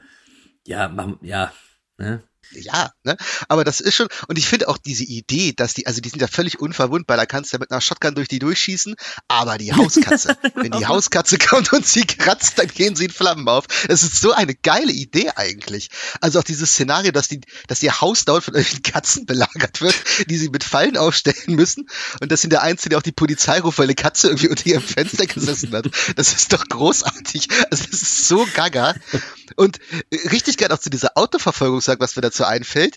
ja, ja, ne?
Ja, ne? Aber das ist schon, und ich finde auch diese Idee, dass die, also die sind ja völlig unverwundbar, da kannst du ja mit einer Shotgun durch die durchschießen, aber die Hauskatze, wenn die Hauskatze kommt und sie kratzt, dann gehen sie in Flammen auf. Es ist so eine geile Idee eigentlich. Also auch dieses Szenario, dass die, dass ihr Haus dauernd von irgendwelchen Katzen belagert wird, die sie mit Fallen aufstellen müssen und das sind der Einzige, der auch die Polizei ruft, weil eine Katze irgendwie unter ihrem Fenster gesessen hat. Das ist doch großartig. Also das ist so gaga. Und richtig geil auch zu dieser Autoverfolgungsjagd, was wir dazu einfällt,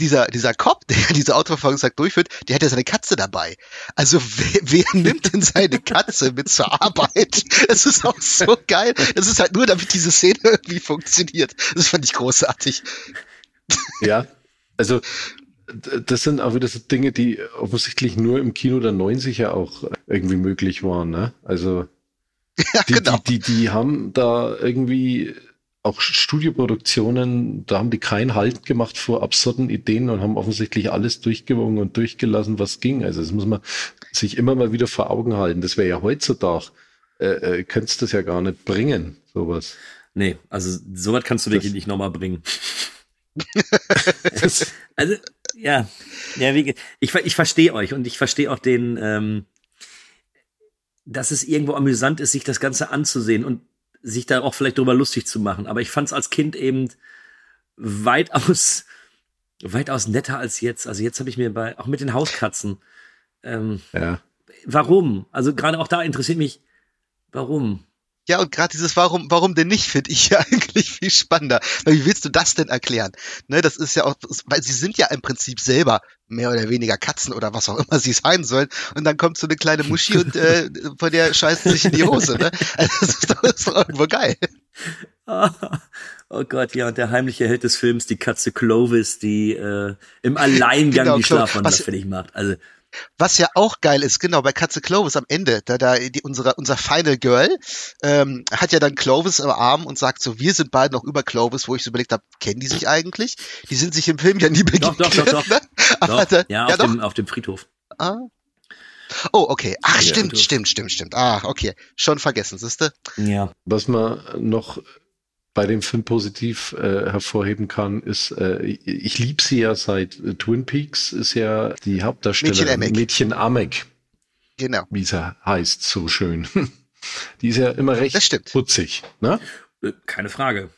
dieser, dieser Cop, der diese Autoverfolgungsjagd durchführt, der hat ja seine Katze dabei. Also wer, wer nimmt denn seine Katze mit zur Arbeit? Das ist auch so geil. Das ist halt nur, damit diese Szene irgendwie funktioniert. Das fand ich großartig.
Ja, also das sind auch wieder so Dinge, die offensichtlich nur im Kino der 90er auch irgendwie möglich waren. Ne? Also ja, die, genau. die, die, die haben da irgendwie auch Studioproduktionen, da haben die keinen Halt gemacht vor absurden Ideen und haben offensichtlich alles durchgewogen und durchgelassen, was ging. Also das muss man sich immer mal wieder vor Augen halten. Das wäre ja heutzutage, äh, äh, könntest du das ja gar nicht bringen, sowas.
Nee, also sowas kannst du das, wirklich nicht nochmal bringen. also, ja, ja, wie, ich, ich verstehe euch und ich verstehe auch den, ähm, dass es irgendwo amüsant ist, sich das Ganze anzusehen und sich da auch vielleicht drüber lustig zu machen. Aber ich fand es als Kind eben weitaus, weitaus netter als jetzt. Also jetzt habe ich mir bei, auch mit den Hauskatzen. Ähm, ja. Warum? Also gerade auch da interessiert mich, warum?
Ja, und gerade dieses Warum, warum denn nicht, finde ich ja eigentlich viel spannender. Weil wie willst du das denn erklären? Ne, das ist ja auch, weil sie sind ja im Prinzip selber mehr oder weniger Katzen oder was auch immer sie sein sollen. Und dann kommt so eine kleine Muschi und äh, von der scheißt sich in die Hose. Ne? Also das ist doch, das ist doch irgendwo geil.
Oh Gott, ja, und der heimliche Held des Films, die Katze Clovis, die äh, im Alleingang genau, die Schlafwandler fertig macht. Also
was ja auch geil ist, genau, bei Katze Clovis am Ende, da, da die, unsere, unser Final Girl ähm, hat ja dann Clovis im Arm und sagt so, wir sind beide noch über Clovis, wo ich so überlegt habe, kennen die sich eigentlich? Die sind sich im Film ja nie begegnet.
Doch, doch, doch, doch.
doch.
Da, ja, ja, auf, Dem, auf dem Friedhof.
Ah. Oh, okay. Ach, ja, stimmt, stimmt, stimmt, stimmt. Ah, okay. Schon vergessen, siehste?
Ja.
Was man noch bei dem Film positiv äh, hervorheben kann, ist, äh, ich liebe sie ja seit äh, Twin Peaks, ist ja die Hauptdarstellerin
Mädchen Amek.
Mädchen Amek.
Genau.
Wie sie heißt, so schön. die ist ja immer recht putzig, ne?
Äh, keine Frage.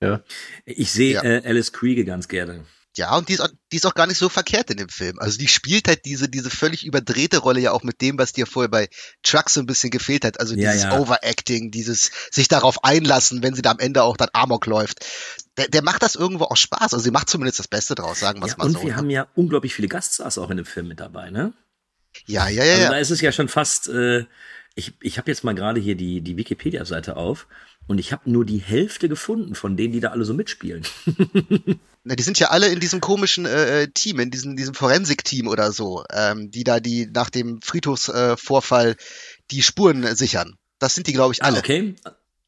Ja.
Ich sehe ja. äh, Alice Kriege ganz gerne.
Ja, und die ist, auch, die ist auch gar nicht so verkehrt in dem Film. Also die spielt halt diese, diese völlig überdrehte Rolle ja auch mit dem, was dir vorher bei Trucks so ein bisschen gefehlt hat. Also dieses ja, ja. Overacting, dieses sich darauf einlassen, wenn sie da am Ende auch dann Amok läuft. Der, der macht das irgendwo auch Spaß. Also sie macht zumindest das Beste draus, sagen wir
ja,
mal
und
so.
Und wir
ne?
haben ja unglaublich viele Gaststars auch in dem Film mit dabei, ne?
Ja, ja, ja.
Also da ist es ja schon fast, äh, ich, ich habe jetzt mal gerade hier die, die Wikipedia-Seite auf und ich habe nur die Hälfte gefunden von denen, die da alle so mitspielen.
Na, die sind ja alle in diesem komischen äh, äh, Team, in diesem, diesem Forensik-Team oder so, ähm, die da die nach dem Friedhofsvorfall äh, die Spuren sichern. Das sind die, glaube ich, alle. Ah,
okay.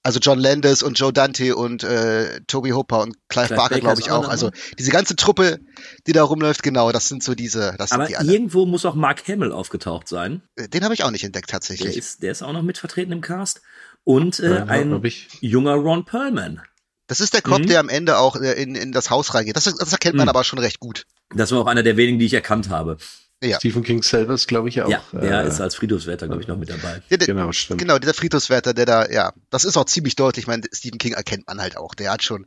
Also John Landis und Joe Dante und äh, Toby Hooper und Clive,
Clive
Barker, glaube ich
auch.
Also diese ganze Truppe, die da rumläuft, genau, das sind so diese, das
Aber
sind die alle.
irgendwo muss auch Mark Hamill aufgetaucht sein.
Den habe ich auch nicht entdeckt
Der
tatsächlich.
ist, der ist auch noch mit vertreten im Cast. Und äh,
Ja,
ein junger Ron Perlman.
Das ist der Cop,
Mhm.
der am Ende auch äh, in, in das Haus reingeht. Das, das erkennt man
Mhm.
aber schon recht gut.
Das war auch einer der wenigen, die ich erkannt habe.
Ja.
Stephen King selber ist, glaube ich, auch.
ja, der
äh,
ist als Friedhofswärter, glaube ich, noch mit dabei.
Der, der,
Genau, stimmt.
Genau, dieser Friedhofswärter, der da, ja, das ist auch ziemlich deutlich. Ich meine, Stephen King erkennt man halt auch. Der hat schon,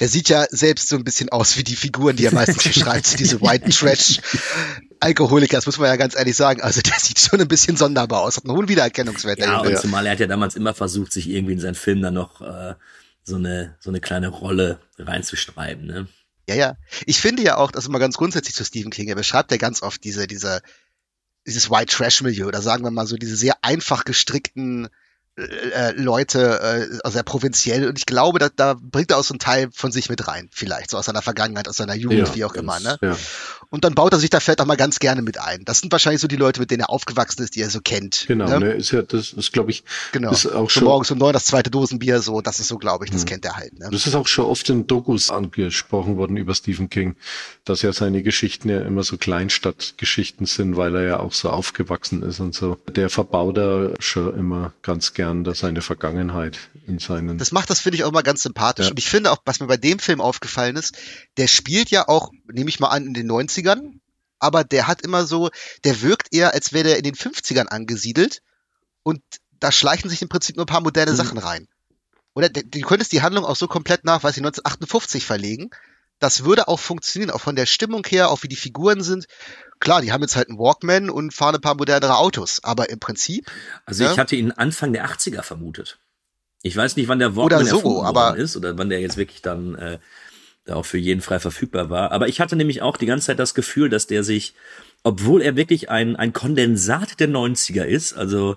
der sieht ja selbst so ein bisschen aus wie die Figuren, die er meistens beschreibt. Diese White Trash Alkoholiker, das muss man ja ganz ehrlich sagen. Also der sieht schon ein bisschen sonderbar aus. Hat einen hohen Wiedererkennungswert. der
Ja, und zumal er hat ja damals immer versucht, sich irgendwie in seinen Film dann noch äh, so eine so eine kleine Rolle reinzuschreiben. Ne?
Ja, ja. Ich finde ja auch, ist mal ganz grundsätzlich zu Stephen King, er beschreibt ja ganz oft diese, diese, dieses White Trash Milieu oder sagen wir mal so diese sehr einfach gestrickten äh, Leute, äh, also sehr provinziell und ich glaube, da, da bringt er auch so einen Teil von sich mit rein, vielleicht, so aus seiner Vergangenheit, aus seiner Jugend,
Ja,
wie auch immer, ne?
Ja.
Und dann baut er sich da vielleicht auch mal ganz gerne mit ein. Das sind wahrscheinlich so die Leute, mit denen er aufgewachsen ist, die er so kennt.
Genau,
ne?
ne, ist ja, das ist, glaube ich,
Genau.
ist auch
so
schon,
morgens um neun das zweite Dosenbier, so, das ist so, glaube ich, das
Mhm.
kennt er halt, ne?
das ist auch schon oft in Dokus angesprochen worden über Stephen King, dass ja seine Geschichten ja immer so Kleinstadtgeschichten sind, weil er ja auch so aufgewachsen ist und so. Der verbaut da schon immer ganz gern da seine Vergangenheit in seinen.
Das macht das, finde ich, auch mal ganz sympathisch.
Ja.
Und ich finde auch, was mir bei dem Film aufgefallen ist, der spielt ja auch, nehme ich mal an, in den 90ern, aber der hat immer so, der wirkt eher, als wäre der in den 50ern angesiedelt und da schleichen sich im Prinzip nur ein paar moderne
Mhm.
Sachen rein. Oder du könntest die Handlung auch so komplett nach, weiß ich, 1958 verlegen. Das würde auch funktionieren, auch von der Stimmung her, auch wie die Figuren sind. Klar, die haben jetzt halt einen Walkman und fahren ein paar modernere Autos, aber im Prinzip,
Also
Ja.
ich hatte ihn Anfang der 80er vermutet. Ich weiß nicht, wann der
Oder
Walkman
so,
erfunden
aber-
worden ist oder wann der jetzt wirklich dann äh, auch für jeden frei verfügbar war. Aber ich hatte nämlich auch die ganze Zeit das Gefühl, dass der sich, obwohl er wirklich ein, ein Kondensat der 90er ist, also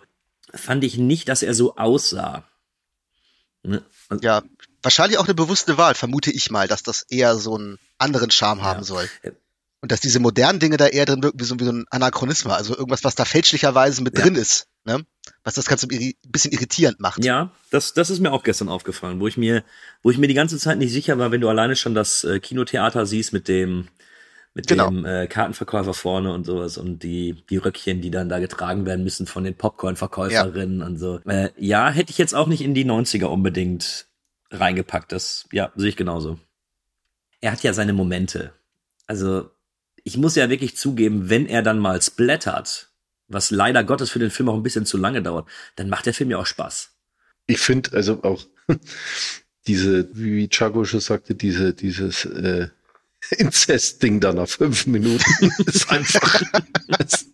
fand ich nicht, dass er so aussah. Ne? Also,
Ja, wahrscheinlich auch eine bewusste Wahl, vermute ich mal, dass das eher so einen anderen Charme haben soll.
Ja.
Und dass diese modernen Dinge da eher drin wirken wie so, wie so ein Anachronismus, also irgendwas, was da fälschlicherweise mit
Ja.
drin ist, ne? Was das Ganze ein bisschen irritierend macht.
Ja, das, das ist mir auch gestern aufgefallen, wo ich mir, wo ich mir die ganze Zeit nicht sicher war, wenn du alleine schon das äh, Kinotheater siehst mit dem, mit
Genau.
dem äh, Kartenverkäufer vorne und sowas und die, die Röckchen, die dann da getragen werden müssen von den Popcorn-Verkäuferinnen und so. Äh, ja, hätte ich jetzt auch nicht in die 90er unbedingt reingepackt. Das, ja, sehe ich genauso. Er hat ja seine Momente. Also, ich muss ja wirklich zugeben, wenn er dann mal splattert, was leider Gottes für den Film auch ein bisschen zu lange dauert, dann macht der Film ja auch Spaß.
Ich finde also auch diese, wie Chago schon sagte, diese, dieses äh, Inzest-Ding da nach fünf Minuten ist einfach. Das,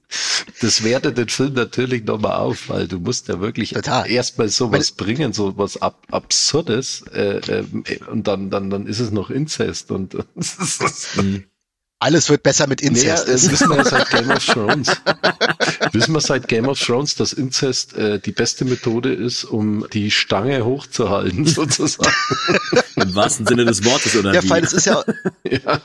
das wertet den Film natürlich nochmal auf, weil du musst ja wirklich
Total.
erstmal sowas bringen, so was Ab Absurdes, äh, ähm, und dann, dann, dann ist es noch Inzest und ist,
Alles wird besser mit Inzest.
Naja, äh, wissen wir seit Game of Thrones. wissen wir seit Game of Thrones, dass Inzest äh, die beste Methode ist, um die Stange hochzuhalten, sozusagen.
Im wahrsten Sinne des Wortes, oder
ja,
wie?
weil es ist ja,
ja.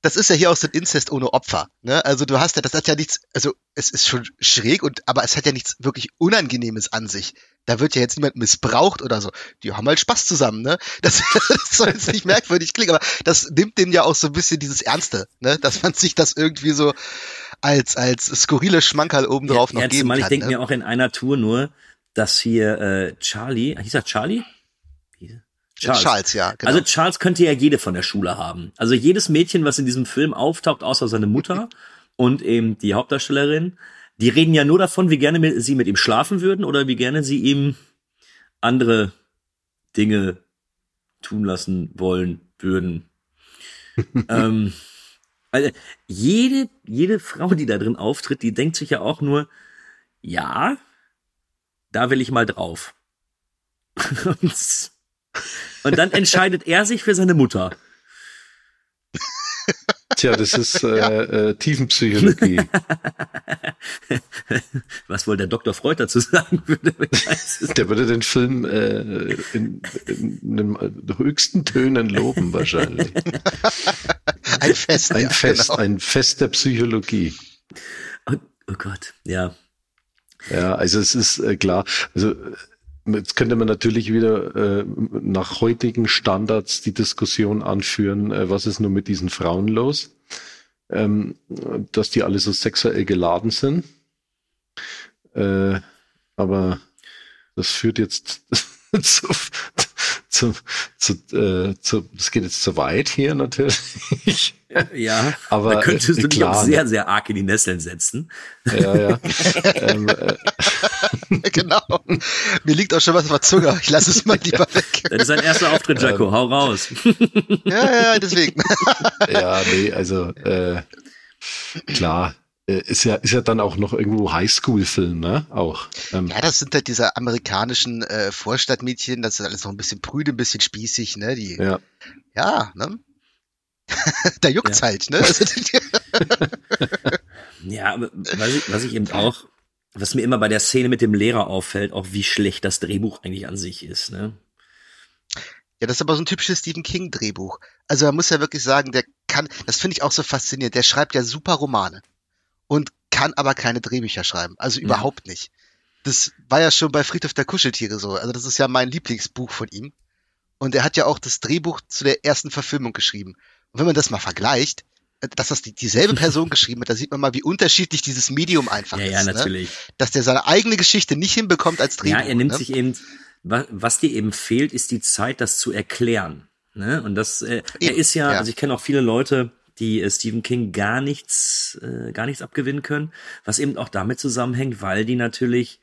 das ist ja hier auch so ein Inzest ohne Opfer. Ne? Also du hast ja, das hat ja nichts, also es ist schon schräg und aber es hat ja nichts wirklich Unangenehmes an sich. Da wird ja jetzt niemand missbraucht oder so. Die haben halt Spaß zusammen, ne? Das, das soll jetzt nicht merkwürdig klingen, aber das nimmt denen ja auch so ein bisschen dieses Ernste, ne? Dass man sich das irgendwie so als als skurrile Schmankerl obendrauf noch
ja,
geben
zumal
kann.
ich denke
ne?
mir auch in einer Tour nur, dass hier äh, Charlie, hieß er Charlie?
Charles. Charles, ja. Genau.
Also Charles könnte ja jede von der Schule haben. Also jedes Mädchen, was in diesem Film auftaucht, außer seine Mutter und eben die Hauptdarstellerin, die reden ja nur davon, wie gerne mit, sie mit ihm schlafen würden oder wie gerne sie ihm andere Dinge tun lassen wollen würden. ähm, also jede, jede Frau, die da drin auftritt, die denkt sich ja auch nur, ja, da will ich mal drauf. und, und dann entscheidet er sich für seine Mutter.
Tja, das ist äh, äh, Tiefenpsychologie.
Was wohl der Dr. Freud dazu sagen würde?
Der würde den Film äh, in, in, den höchsten Tönen loben, wahrscheinlich.
ein Fest.
Ein
ja,
Fest,
genau.
ein Fest der Psychologie.
Oh, oh Gott, ja.
Ja, also es ist äh, klar. Also äh, Jetzt könnte man natürlich wieder äh, nach heutigen Standards die Diskussion anführen, äh, was ist nur mit diesen Frauen los? Ähm, dass die alle so sexuell geladen sind. Äh, aber das führt jetzt zu, zu, zu, äh, zu, das geht jetzt zu weit hier natürlich.
Ja, aber da könntest du dich auch sehr, sehr arg in die Nesseln setzen.
Ja, ja. ähm, äh.
genau. Mir liegt auch schon was auf der Zunge. Ich lasse es mal lieber weg.
Das ist dein erster Auftritt, Jaco. Ähm, Hau raus.
ja, ja, deswegen.
ja, nee, also äh, klar äh, ist ja, ist ja dann auch noch irgendwo Highschool-Film, ne? Auch.
Ähm. Ja, das sind halt diese amerikanischen äh, Vorstadtmädchen, das ist alles noch ein bisschen prüde, ein bisschen spießig, ne? Die,
ja.
Ja, ne? da juckt's ja. halt, ne? Also,
ja, aber was ich, was ich eben auch, was mir immer bei der Szene mit dem Lehrer auffällt, auch wie schlecht das Drehbuch eigentlich an sich ist, ne?
Ja, das ist aber so ein typisches Stephen King Drehbuch. Also man muss ja wirklich sagen, der kann, das finde ich auch so faszinierend, der schreibt ja super Romane und kann aber keine Drehbücher schreiben. Also ja. überhaupt nicht. Das war ja schon bei Friedhof der Kuscheltiere so. Also das ist ja mein Lieblingsbuch von ihm. Und er hat ja auch das Drehbuch zu der ersten Verfilmung geschrieben. Und wenn man das mal vergleicht, äh, dass das die, dieselbe Person geschrieben hat, da sieht man mal, wie unterschiedlich dieses Medium einfach
ja,
ist.
Ja, ne? natürlich. Ne?
Dass der seine eigene Geschichte nicht hinbekommt als Drehbuch.
Ja, er nimmt
ne?
sich eben, was dir eben fehlt, ist die Zeit, das zu erklären. Ne? Und das, äh, er ist ja, ja, also ich kenne auch viele Leute, die äh, Stephen King gar nichts, äh, gar nichts abgewinnen können, was eben auch damit zusammenhängt, weil die natürlich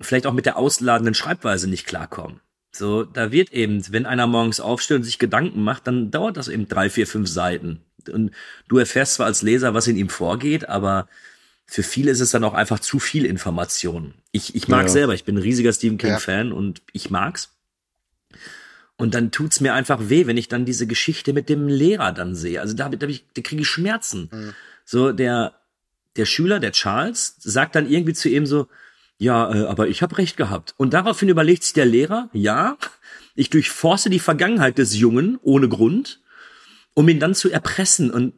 vielleicht auch mit der ausladenden Schreibweise nicht klarkommen. So, da wird eben, wenn einer morgens aufsteht und sich Gedanken macht, dann dauert das eben drei, vier, fünf Seiten. Und du erfährst zwar als Leser, was in ihm vorgeht, aber für viele ist es dann auch einfach zu viel Information. Ich, ich mag ja. selber, ich bin ein riesiger Stephen King-Fan ja. und ich mag's. Und dann tut's mir einfach weh, wenn ich dann diese Geschichte mit dem Lehrer dann sehe. Also da, da, ich, da kriege ich Schmerzen. Mhm. So, der, der Schüler, der Charles, sagt dann irgendwie zu ihm so, ja, äh, aber ich habe recht gehabt. Und daraufhin überlegt sich der Lehrer, ja, ich durchforste die Vergangenheit des Jungen ohne Grund, um ihn dann zu erpressen. Und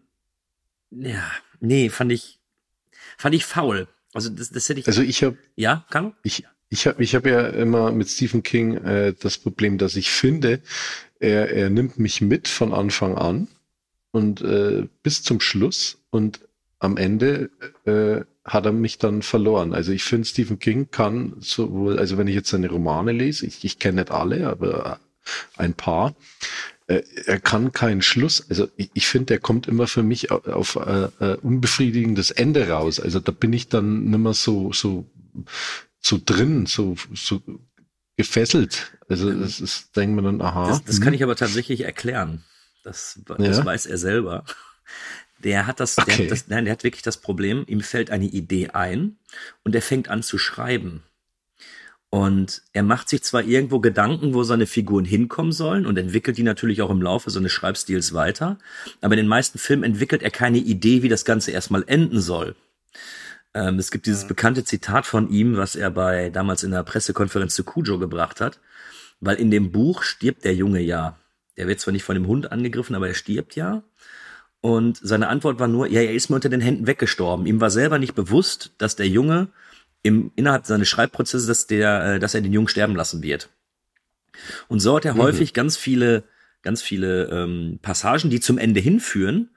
ja, nee, fand ich, fand ich faul. Also das, das hätte ich.
Also ich habe.
Ja, kann?
Ich, ich habe ich hab ja immer mit Stephen King äh, das Problem, dass ich finde, er, er nimmt mich mit von Anfang an und äh, bis zum Schluss und am Ende äh, hat er mich dann verloren. Also ich finde, Stephen King kann sowohl, also wenn ich jetzt seine Romane lese, ich, ich kenne nicht alle, aber ein paar, äh, er kann keinen Schluss, also ich, ich finde, der kommt immer für mich auf, auf äh, äh, unbefriedigendes Ende raus. Also da bin ich dann nimmer so, so so drin, so, so gefesselt. Also das ist, denkt man dann, aha.
Das, das kann hm. ich aber tatsächlich erklären. Das, das ja. weiß er selber. Der hat das, okay. der hat das, nein, der hat wirklich das Problem, ihm fällt eine Idee ein und er fängt an zu schreiben. Und er macht sich zwar irgendwo Gedanken, wo seine Figuren hinkommen sollen und entwickelt die natürlich auch im Laufe seines Schreibstils weiter, aber in den meisten Filmen entwickelt er keine Idee, wie das Ganze erstmal enden soll. Ähm, es gibt dieses bekannte Zitat von ihm, was er bei damals in der Pressekonferenz zu Cujo gebracht hat, weil in dem Buch stirbt der Junge ja. Der wird zwar nicht von dem Hund angegriffen, aber er stirbt ja. Und seine Antwort war nur, ja, er ist mir unter den Händen weggestorben. Ihm war selber nicht bewusst, dass der Junge im, innerhalb seines Schreibprozesses, dass der, äh, dass er den Jungen sterben lassen wird. Und so hat er mhm. häufig ganz viele, ganz viele ähm, Passagen, die zum Ende hinführen,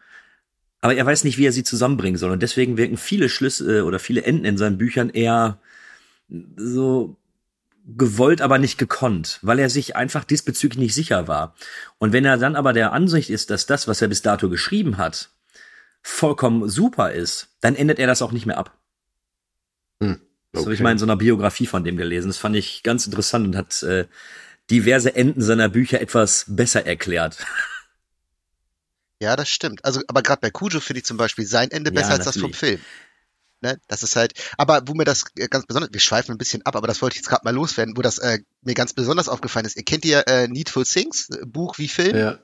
aber er weiß nicht, wie er sie zusammenbringen soll. Und deswegen wirken viele Schlüsse äh, oder viele Enden in seinen Büchern eher so gewollt, aber nicht gekonnt, weil er sich einfach diesbezüglich nicht sicher war. Und wenn er dann aber der Ansicht ist, dass das, was er bis dato geschrieben hat, vollkommen super ist, dann ändert er das auch nicht mehr ab. Hm, okay. Das habe ich mal in so einer Biografie von dem gelesen. Das fand ich ganz interessant und hat äh, diverse Enden seiner Bücher etwas besser erklärt.
Ja, das stimmt. Also, aber gerade bei Cujo finde ich zum Beispiel sein Ende besser ja, als das vom Film. Ne? Das ist halt, aber wo mir das äh, ganz besonders, wir schweifen ein bisschen ab, aber das wollte ich jetzt gerade mal loswerden, wo das äh, mir ganz besonders aufgefallen ist. Ihr kennt ja äh, Needful Things, äh, Buch wie Film. Ja.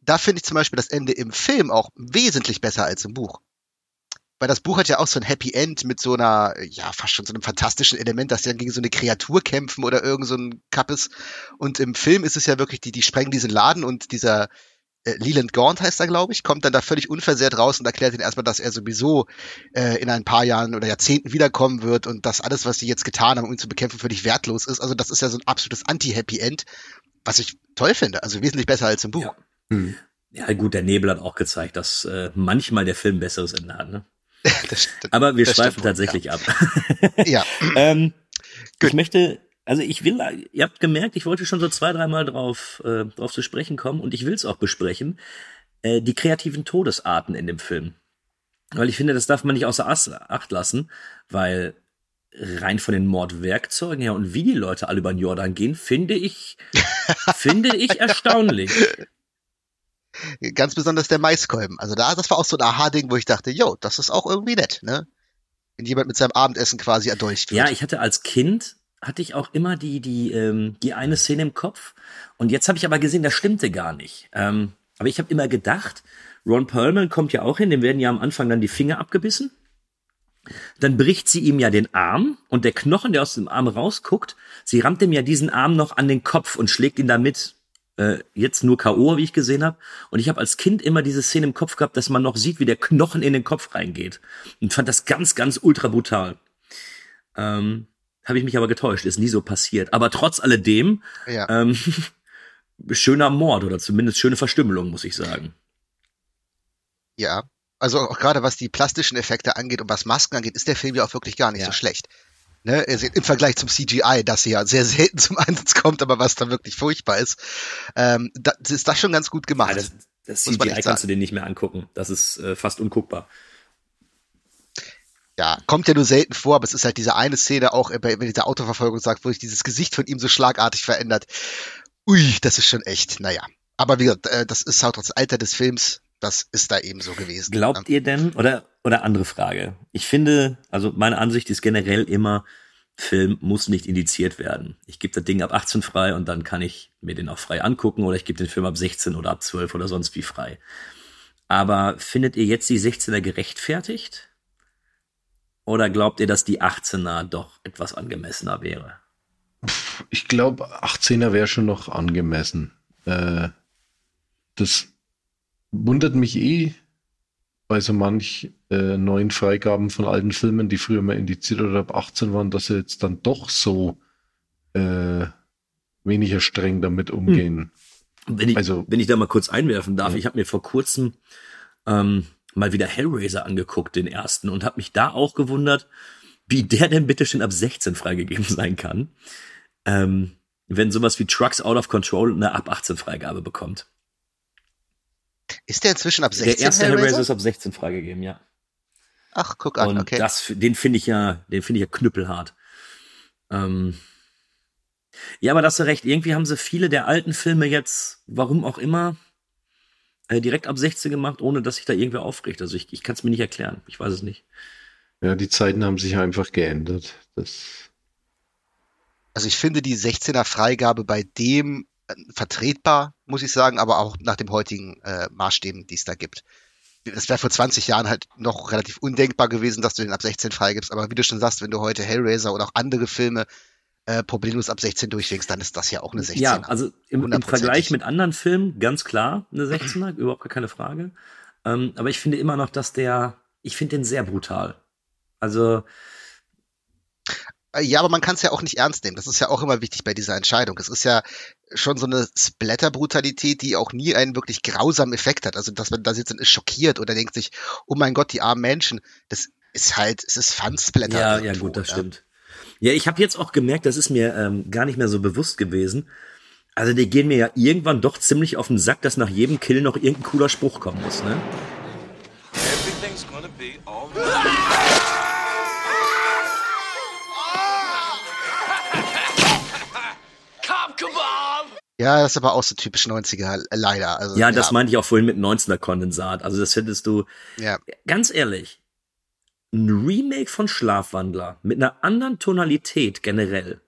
Da finde ich zum Beispiel das Ende im Film auch wesentlich besser als im Buch. Weil das Buch hat ja auch so ein Happy End mit so einer, ja, fast schon so einem fantastischen Element, dass sie dann gegen so eine Kreatur kämpfen oder irgend so ein Kappes. Und im Film ist es ja wirklich, die, die sprengen diesen Laden und dieser, äh, Leland Gaunt heißt er, glaube ich, kommt dann da völlig unversehrt raus und erklärt ihn erstmal, dass er sowieso äh, in ein paar Jahren oder Jahrzehnten wiederkommen wird und dass alles, was sie jetzt getan haben, um ihn zu bekämpfen, völlig wertlos ist. Also das ist ja so ein absolutes Anti-Happy End, was ich toll finde. Also wesentlich besser als im Buch.
Ja. Hm. Ja, gut, der Nebel hat auch gezeigt, dass äh, manchmal der Film besseres Ende hat. Ne? das, das, Aber wir schweifen tatsächlich ja. ab.
ja.
ähm, ich möchte also ich will, ihr habt gemerkt, ich wollte schon so zwei, dreimal drauf, äh, drauf zu sprechen kommen und ich will es auch besprechen, äh, die kreativen Todesarten in dem Film. Weil ich finde, das darf man nicht außer Acht lassen, weil rein von den Mordwerkzeugen her und wie die Leute alle über den Jordan gehen, finde ich, finde ich erstaunlich.
Ganz besonders der Maiskolben. Also da, das war auch so ein Aha-Ding, wo ich dachte, yo, das ist auch irgendwie nett, ne? Wenn jemand mit seinem Abendessen quasi erdolcht wird.
Ja, ich hatte als Kind hatte ich auch immer die, die, ähm, die eine Szene im Kopf. Und jetzt habe ich aber gesehen, das stimmte gar nicht. Ähm, aber ich habe immer gedacht, Ron Perlman kommt ja auch hin, dem werden ja am Anfang dann die Finger abgebissen. Dann bricht sie ihm ja den Arm und der Knochen, der aus dem Arm rausguckt, sie rammt ihm ja diesen Arm noch an den Kopf und schlägt ihn damit äh, jetzt nur K.O., wie ich gesehen habe. Und ich habe als Kind immer diese Szene im Kopf gehabt, dass man noch sieht, wie der Knochen in den Kopf reingeht. Und fand das ganz, ganz ultra brutal. Ähm, habe ich mich aber getäuscht, ist nie so passiert. Aber trotz alledem, ja. ähm, schöner Mord oder zumindest schöne Verstümmelung, muss ich sagen.
Ja, also auch gerade was die plastischen Effekte angeht und was Masken angeht, ist der Film ja auch wirklich gar nicht ja. so schlecht. Ne, Im Vergleich zum CGI, das ja sehr selten zum Einsatz kommt, aber was da wirklich furchtbar ist, ähm, das ist das schon ganz gut gemacht. Ja,
das, das CGI kannst du dir nicht mehr angucken. Das ist äh, fast unguckbar
ja, kommt ja nur selten vor, aber es ist halt diese eine Szene auch bei, bei dieser Autoverfolgung sagt, wo sich dieses Gesicht von ihm so schlagartig verändert. Ui, das ist schon echt, naja. Aber wie gesagt, äh, das ist halt das Alter des Films, das ist da eben so gewesen.
Glaubt ihr denn, oder, oder andere Frage. Ich finde, also meine Ansicht ist generell immer, Film muss nicht indiziert werden. Ich gebe das Ding ab 18 frei und dann kann ich mir den auch frei angucken oder ich gebe den Film ab 16 oder ab 12 oder sonst wie frei. Aber findet ihr jetzt die 16er gerechtfertigt? Oder glaubt ihr, dass die 18er doch etwas angemessener wäre?
Ich glaube, 18er wäre schon noch angemessen. Äh, das wundert mich eh bei so manch äh, neuen Freigaben von alten Filmen, die früher mal indiziert oder ab 18 waren, dass sie jetzt dann doch so äh, weniger streng damit umgehen.
Hm. Wenn ich, also, wenn ich da mal kurz einwerfen darf, ja. ich habe mir vor kurzem ähm, mal wieder Hellraiser angeguckt, den ersten, und habe mich da auch gewundert, wie der denn bitte schon ab 16 freigegeben sein kann, ähm, wenn sowas wie Trucks Out of Control eine ab 18 Freigabe bekommt.
Ist der inzwischen ab 16?
Der erste Hellraiser, Hellraiser ist ab 16 freigegeben, ja.
Ach, guck an,
und
okay.
Das, den finde ich ja, den finde ich ja knüppelhart. Ähm, ja, aber da hast du recht. Irgendwie haben sie viele der alten Filme jetzt, warum auch immer, äh, direkt ab 16 gemacht, ohne dass sich da irgendwer aufregt. Also ich, ich kann es mir nicht erklären. Ich weiß es nicht.
Ja, die Zeiten haben sich einfach geändert. Das
also ich finde die 16er Freigabe bei dem äh, vertretbar, muss ich sagen, aber auch nach dem heutigen äh, Maßstäben, die es da gibt. Das wäre vor 20 Jahren halt noch relativ undenkbar gewesen, dass du den ab 16 freigibst. Aber wie du schon sagst, wenn du heute Hellraiser oder auch andere Filme äh, problemlos ab 16 durchwinkst, dann ist das ja auch eine 16er.
Ja, also im, im Vergleich mit anderen Filmen ganz klar eine 16er, überhaupt gar keine Frage. Ähm, aber ich finde immer noch, dass der, ich finde den sehr brutal. Also
äh, ja, aber man kann es ja auch nicht ernst nehmen. Das ist ja auch immer wichtig bei dieser Entscheidung. Es ist ja schon so eine Splatter-Brutalität, die auch nie einen wirklich grausamen Effekt hat. Also, dass man da sitzt und ist schockiert oder denkt sich, oh mein Gott, die armen Menschen. Das ist halt, es ist Fun-Splatter.
Ja, irgendwo, ja, gut, das ja. stimmt. Ja, ich habe jetzt auch gemerkt, das ist mir ähm, gar nicht mehr so bewusst gewesen. Also die gehen mir ja irgendwann doch ziemlich auf den Sack, dass nach jedem Kill noch irgendein cooler Spruch kommen muss, ne? Everything's gonna be alright.
Ja, das ist aber auch so typisch 90er, leider. Also,
ja, das ja. meinte ich auch vorhin mit 19er Kondensat. Also das findest du, ja. ganz ehrlich, ein Remake von Schlafwandler mit einer anderen Tonalität generell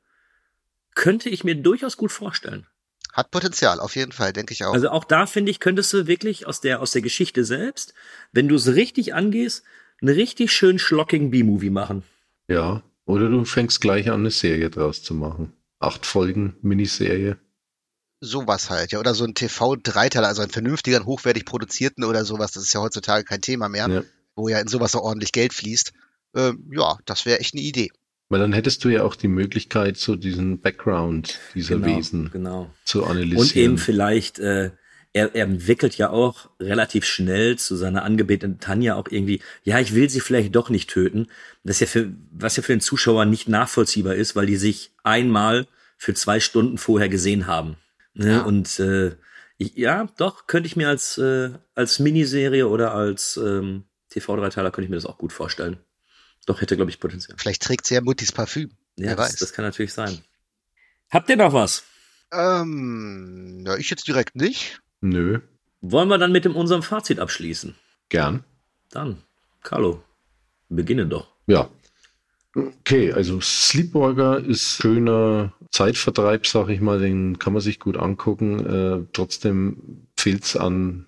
könnte ich mir durchaus gut vorstellen.
Hat Potenzial, auf jeden Fall, denke ich auch.
Also auch da finde ich, könntest du wirklich aus der, aus der Geschichte selbst, wenn du es richtig angehst, einen richtig schön schlockigen B-Movie machen.
Ja, oder du fängst gleich an, eine Serie draus zu machen. Acht Folgen, Miniserie.
sowas halt, ja. Oder so ein TV-Dreiteiler, also einen vernünftigen, hochwertig produzierten oder sowas. Das ist ja heutzutage kein Thema mehr, ja. Wo ja in sowas so ordentlich Geld fließt. Ähm, ja, das wäre echt eine Idee.
Weil dann hättest du ja auch die Möglichkeit, so diesen Background dieser
genau,
Wesen
genau.
zu analysieren.
Und eben vielleicht, äh, er, er entwickelt ja auch relativ schnell zu seiner angebeteten Tanja auch irgendwie, ja, ich will sie vielleicht doch nicht töten. Das ja für, was ja für den Zuschauer nicht nachvollziehbar ist, weil die sich einmal für zwei Stunden vorher gesehen haben. Ne? Ja. Und äh, ich, ja, doch, könnte ich mir als, äh, als Miniserie oder als ähm, TV-Dreiteiler könnte ich mir das auch gut vorstellen. Doch, hätte, glaube ich, Potenzial.
Vielleicht trägt sie ja Muttis Parfüm.
Ja, Wer das, weiß. das kann natürlich sein. Habt ihr noch was?
Ähm, ja, ich jetzt direkt nicht.
Nö.
Wollen wir dann mit dem, unserem Fazit abschließen?
Gern.
Dann, Carlo, beginne doch.
Ja. Okay, also Sleepwalker ist schöner Zeitvertreib, sag ich mal, den kann man sich gut angucken. Äh, trotzdem fehlt's an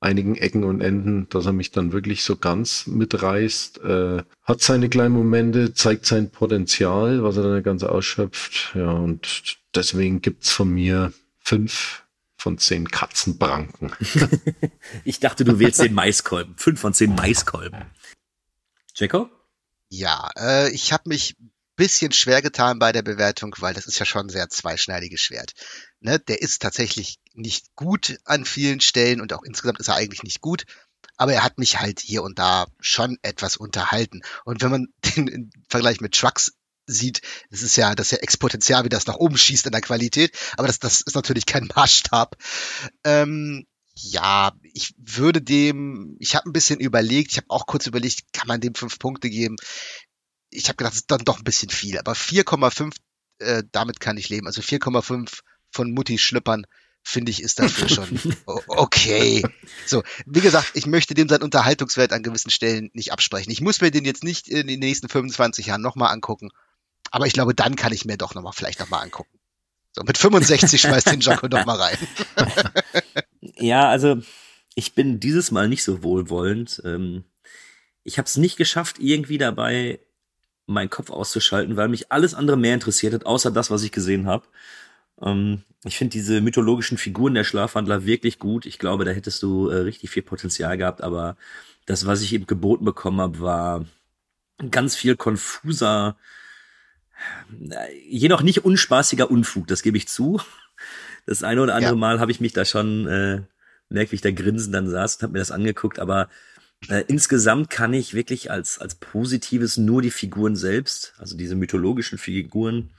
einigen Ecken und Enden, dass er mich dann wirklich so ganz mitreißt. Äh, hat seine kleinen Momente, zeigt sein Potenzial, was er dann ganz ausschöpft. Ja, und deswegen gibt's von mir fünf von zehn Katzenbranken.
ich dachte, du wählst den Maiskolben. Fünf von zehn Maiskolben. Jacob?
Ja, äh, ich habe mich bisschen schwer getan bei der Bewertung, weil das ist ja schon ein sehr zweischneidiges Schwert. Ne, der ist tatsächlich nicht gut an vielen Stellen und auch insgesamt ist er eigentlich nicht gut. Aber er hat mich halt hier und da schon etwas unterhalten. Und wenn man den Vergleich mit Trucks sieht, das ist ja das ist ja Exponential, wie das nach oben schießt in der Qualität. Aber das, das ist natürlich kein Maßstab. Ähm, ja, ich würde dem, ich habe ein bisschen überlegt, ich habe auch kurz überlegt, kann man dem fünf Punkte geben? Ich habe gedacht, das ist dann doch ein bisschen viel, aber 4,5, äh, damit kann ich leben. Also 4,5 von Mutti Schlüppern, finde ich, ist dafür schon okay. So, wie gesagt, ich möchte dem seinen Unterhaltungswert an gewissen Stellen nicht absprechen. Ich muss mir den jetzt nicht in den nächsten 25 Jahren nochmal angucken, aber ich glaube, dann kann ich mir doch nochmal, vielleicht nochmal angucken. So, mit 65 schmeißt den Jacko doch mal rein.
ja, also ich bin dieses Mal nicht so wohlwollend. Ähm, ich habe es nicht geschafft, irgendwie dabei meinen Kopf auszuschalten, weil mich alles andere mehr interessiert hat, außer das, was ich gesehen habe. Ähm, ich finde diese mythologischen Figuren der Schlafwandler wirklich gut. Ich glaube, da hättest du äh, richtig viel Potenzial gehabt, aber das, was ich eben geboten bekommen habe, war ganz viel konfuser, äh, jedoch nicht unspaßiger Unfug, das gebe ich zu. Das eine oder andere ja. Mal habe ich mich da schon äh, merkwürdig da grinsen dann saß und habe mir das angeguckt, aber äh, insgesamt kann ich wirklich als als positives nur die Figuren selbst, also diese mythologischen Figuren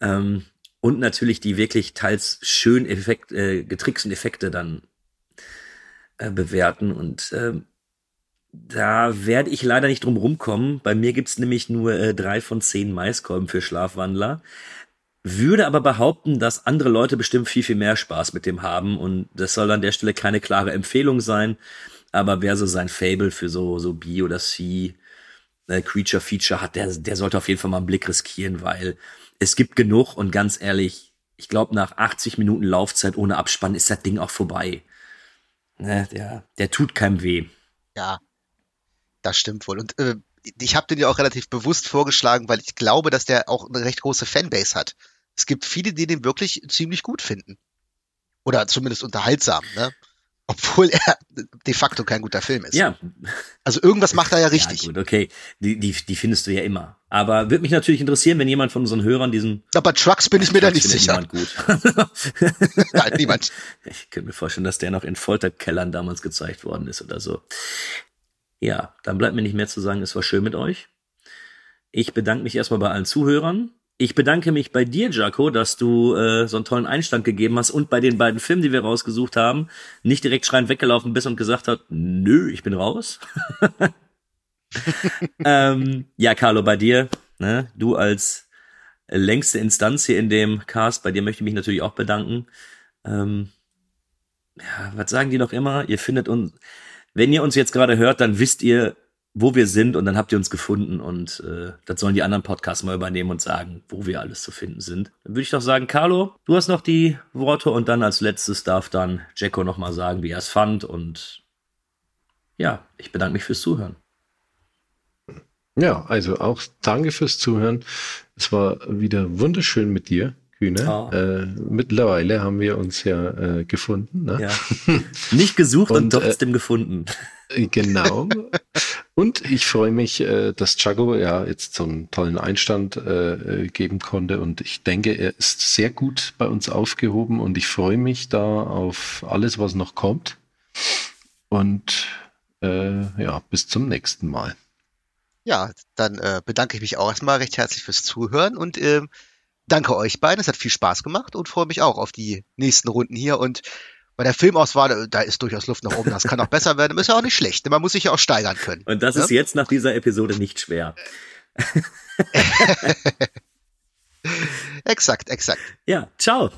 ähm, und natürlich die wirklich teils schön Effekt, äh, getricksten Effekte dann äh, bewerten. Und äh, da werde ich leider nicht drum rumkommen. Bei mir gibt's nämlich nur äh, drei von zehn Maiskolben für Schlafwandler. Würde aber behaupten, dass andere Leute bestimmt viel, viel mehr Spaß mit dem haben. Und das soll an der Stelle keine klare Empfehlung sein. Aber wer so sein Fable für so, so B oder C äh, Creature Feature hat, der, der sollte auf jeden Fall mal einen Blick riskieren, weil es gibt genug und ganz ehrlich, ich glaube, nach 80 Minuten Laufzeit ohne Abspann ist das Ding auch vorbei. Ne, der, der tut keinem weh.
Ja, das stimmt wohl. Und äh, ich habe den ja auch relativ bewusst vorgeschlagen, weil ich glaube, dass der auch eine recht große Fanbase hat. Es gibt viele, die den wirklich ziemlich gut finden. Oder zumindest unterhaltsam, ne? Obwohl er de facto kein guter Film ist.
Ja.
Also irgendwas macht er ja richtig.
Ja, gut, okay. Die, die, die findest du ja immer. Aber würde mich natürlich interessieren, wenn jemand von unseren Hörern diesen.
Aber Trucks bin ich mir da nicht sicher.
Niemand gut.
Nein, niemand.
Ich könnte mir vorstellen, dass der noch in Folterkellern damals gezeigt worden ist oder so. Ja, dann bleibt mir nicht mehr zu sagen, es war schön mit euch. Ich bedanke mich erstmal bei allen Zuhörern. Ich bedanke mich bei dir, Jaco, dass du äh, so einen tollen Einstand gegeben hast und bei den beiden Filmen, die wir rausgesucht haben, nicht direkt schreiend weggelaufen bist und gesagt hast, nö, ich bin raus. ähm, ja, Carlo, bei dir, ne, du als längste Instanz hier in dem Cast, bei dir möchte ich mich natürlich auch bedanken. Ähm, ja, was sagen die noch immer? Ihr findet uns, wenn ihr uns jetzt gerade hört, dann wisst ihr, wo wir sind und dann habt ihr uns gefunden und äh, das sollen die anderen Podcasts mal übernehmen und sagen, wo wir alles zu finden sind. Dann würde ich doch sagen, Carlo, du hast noch die Worte und dann als letztes darf dann Jacko nochmal sagen, wie er es fand und ja, ich bedanke mich fürs Zuhören.
Ja, also auch danke fürs Zuhören. Es war wieder wunderschön mit dir, Kühne. Oh. Äh, mittlerweile haben wir uns ja äh, gefunden. Ne?
Ja. Nicht gesucht und, und trotzdem äh, gefunden.
Genau. und ich freue mich, äh, dass Chago ja jetzt so einen tollen Einstand äh, geben konnte. Und ich denke, er ist sehr gut bei uns aufgehoben und ich freue mich da auf alles, was noch kommt. Und äh, ja, bis zum nächsten Mal.
Ja, dann äh, bedanke ich mich auch erstmal recht herzlich fürs Zuhören und äh, danke euch beiden. Es hat viel Spaß gemacht und freue mich auch auf die nächsten Runden hier. Und bei der Filmauswahl, da ist durchaus Luft nach oben. Das kann auch besser werden. Ist ja auch nicht schlecht. Man muss sich ja auch steigern können.
Und das
ja?
ist jetzt nach dieser Episode nicht schwer.
exakt, exakt.
Ja, ciao.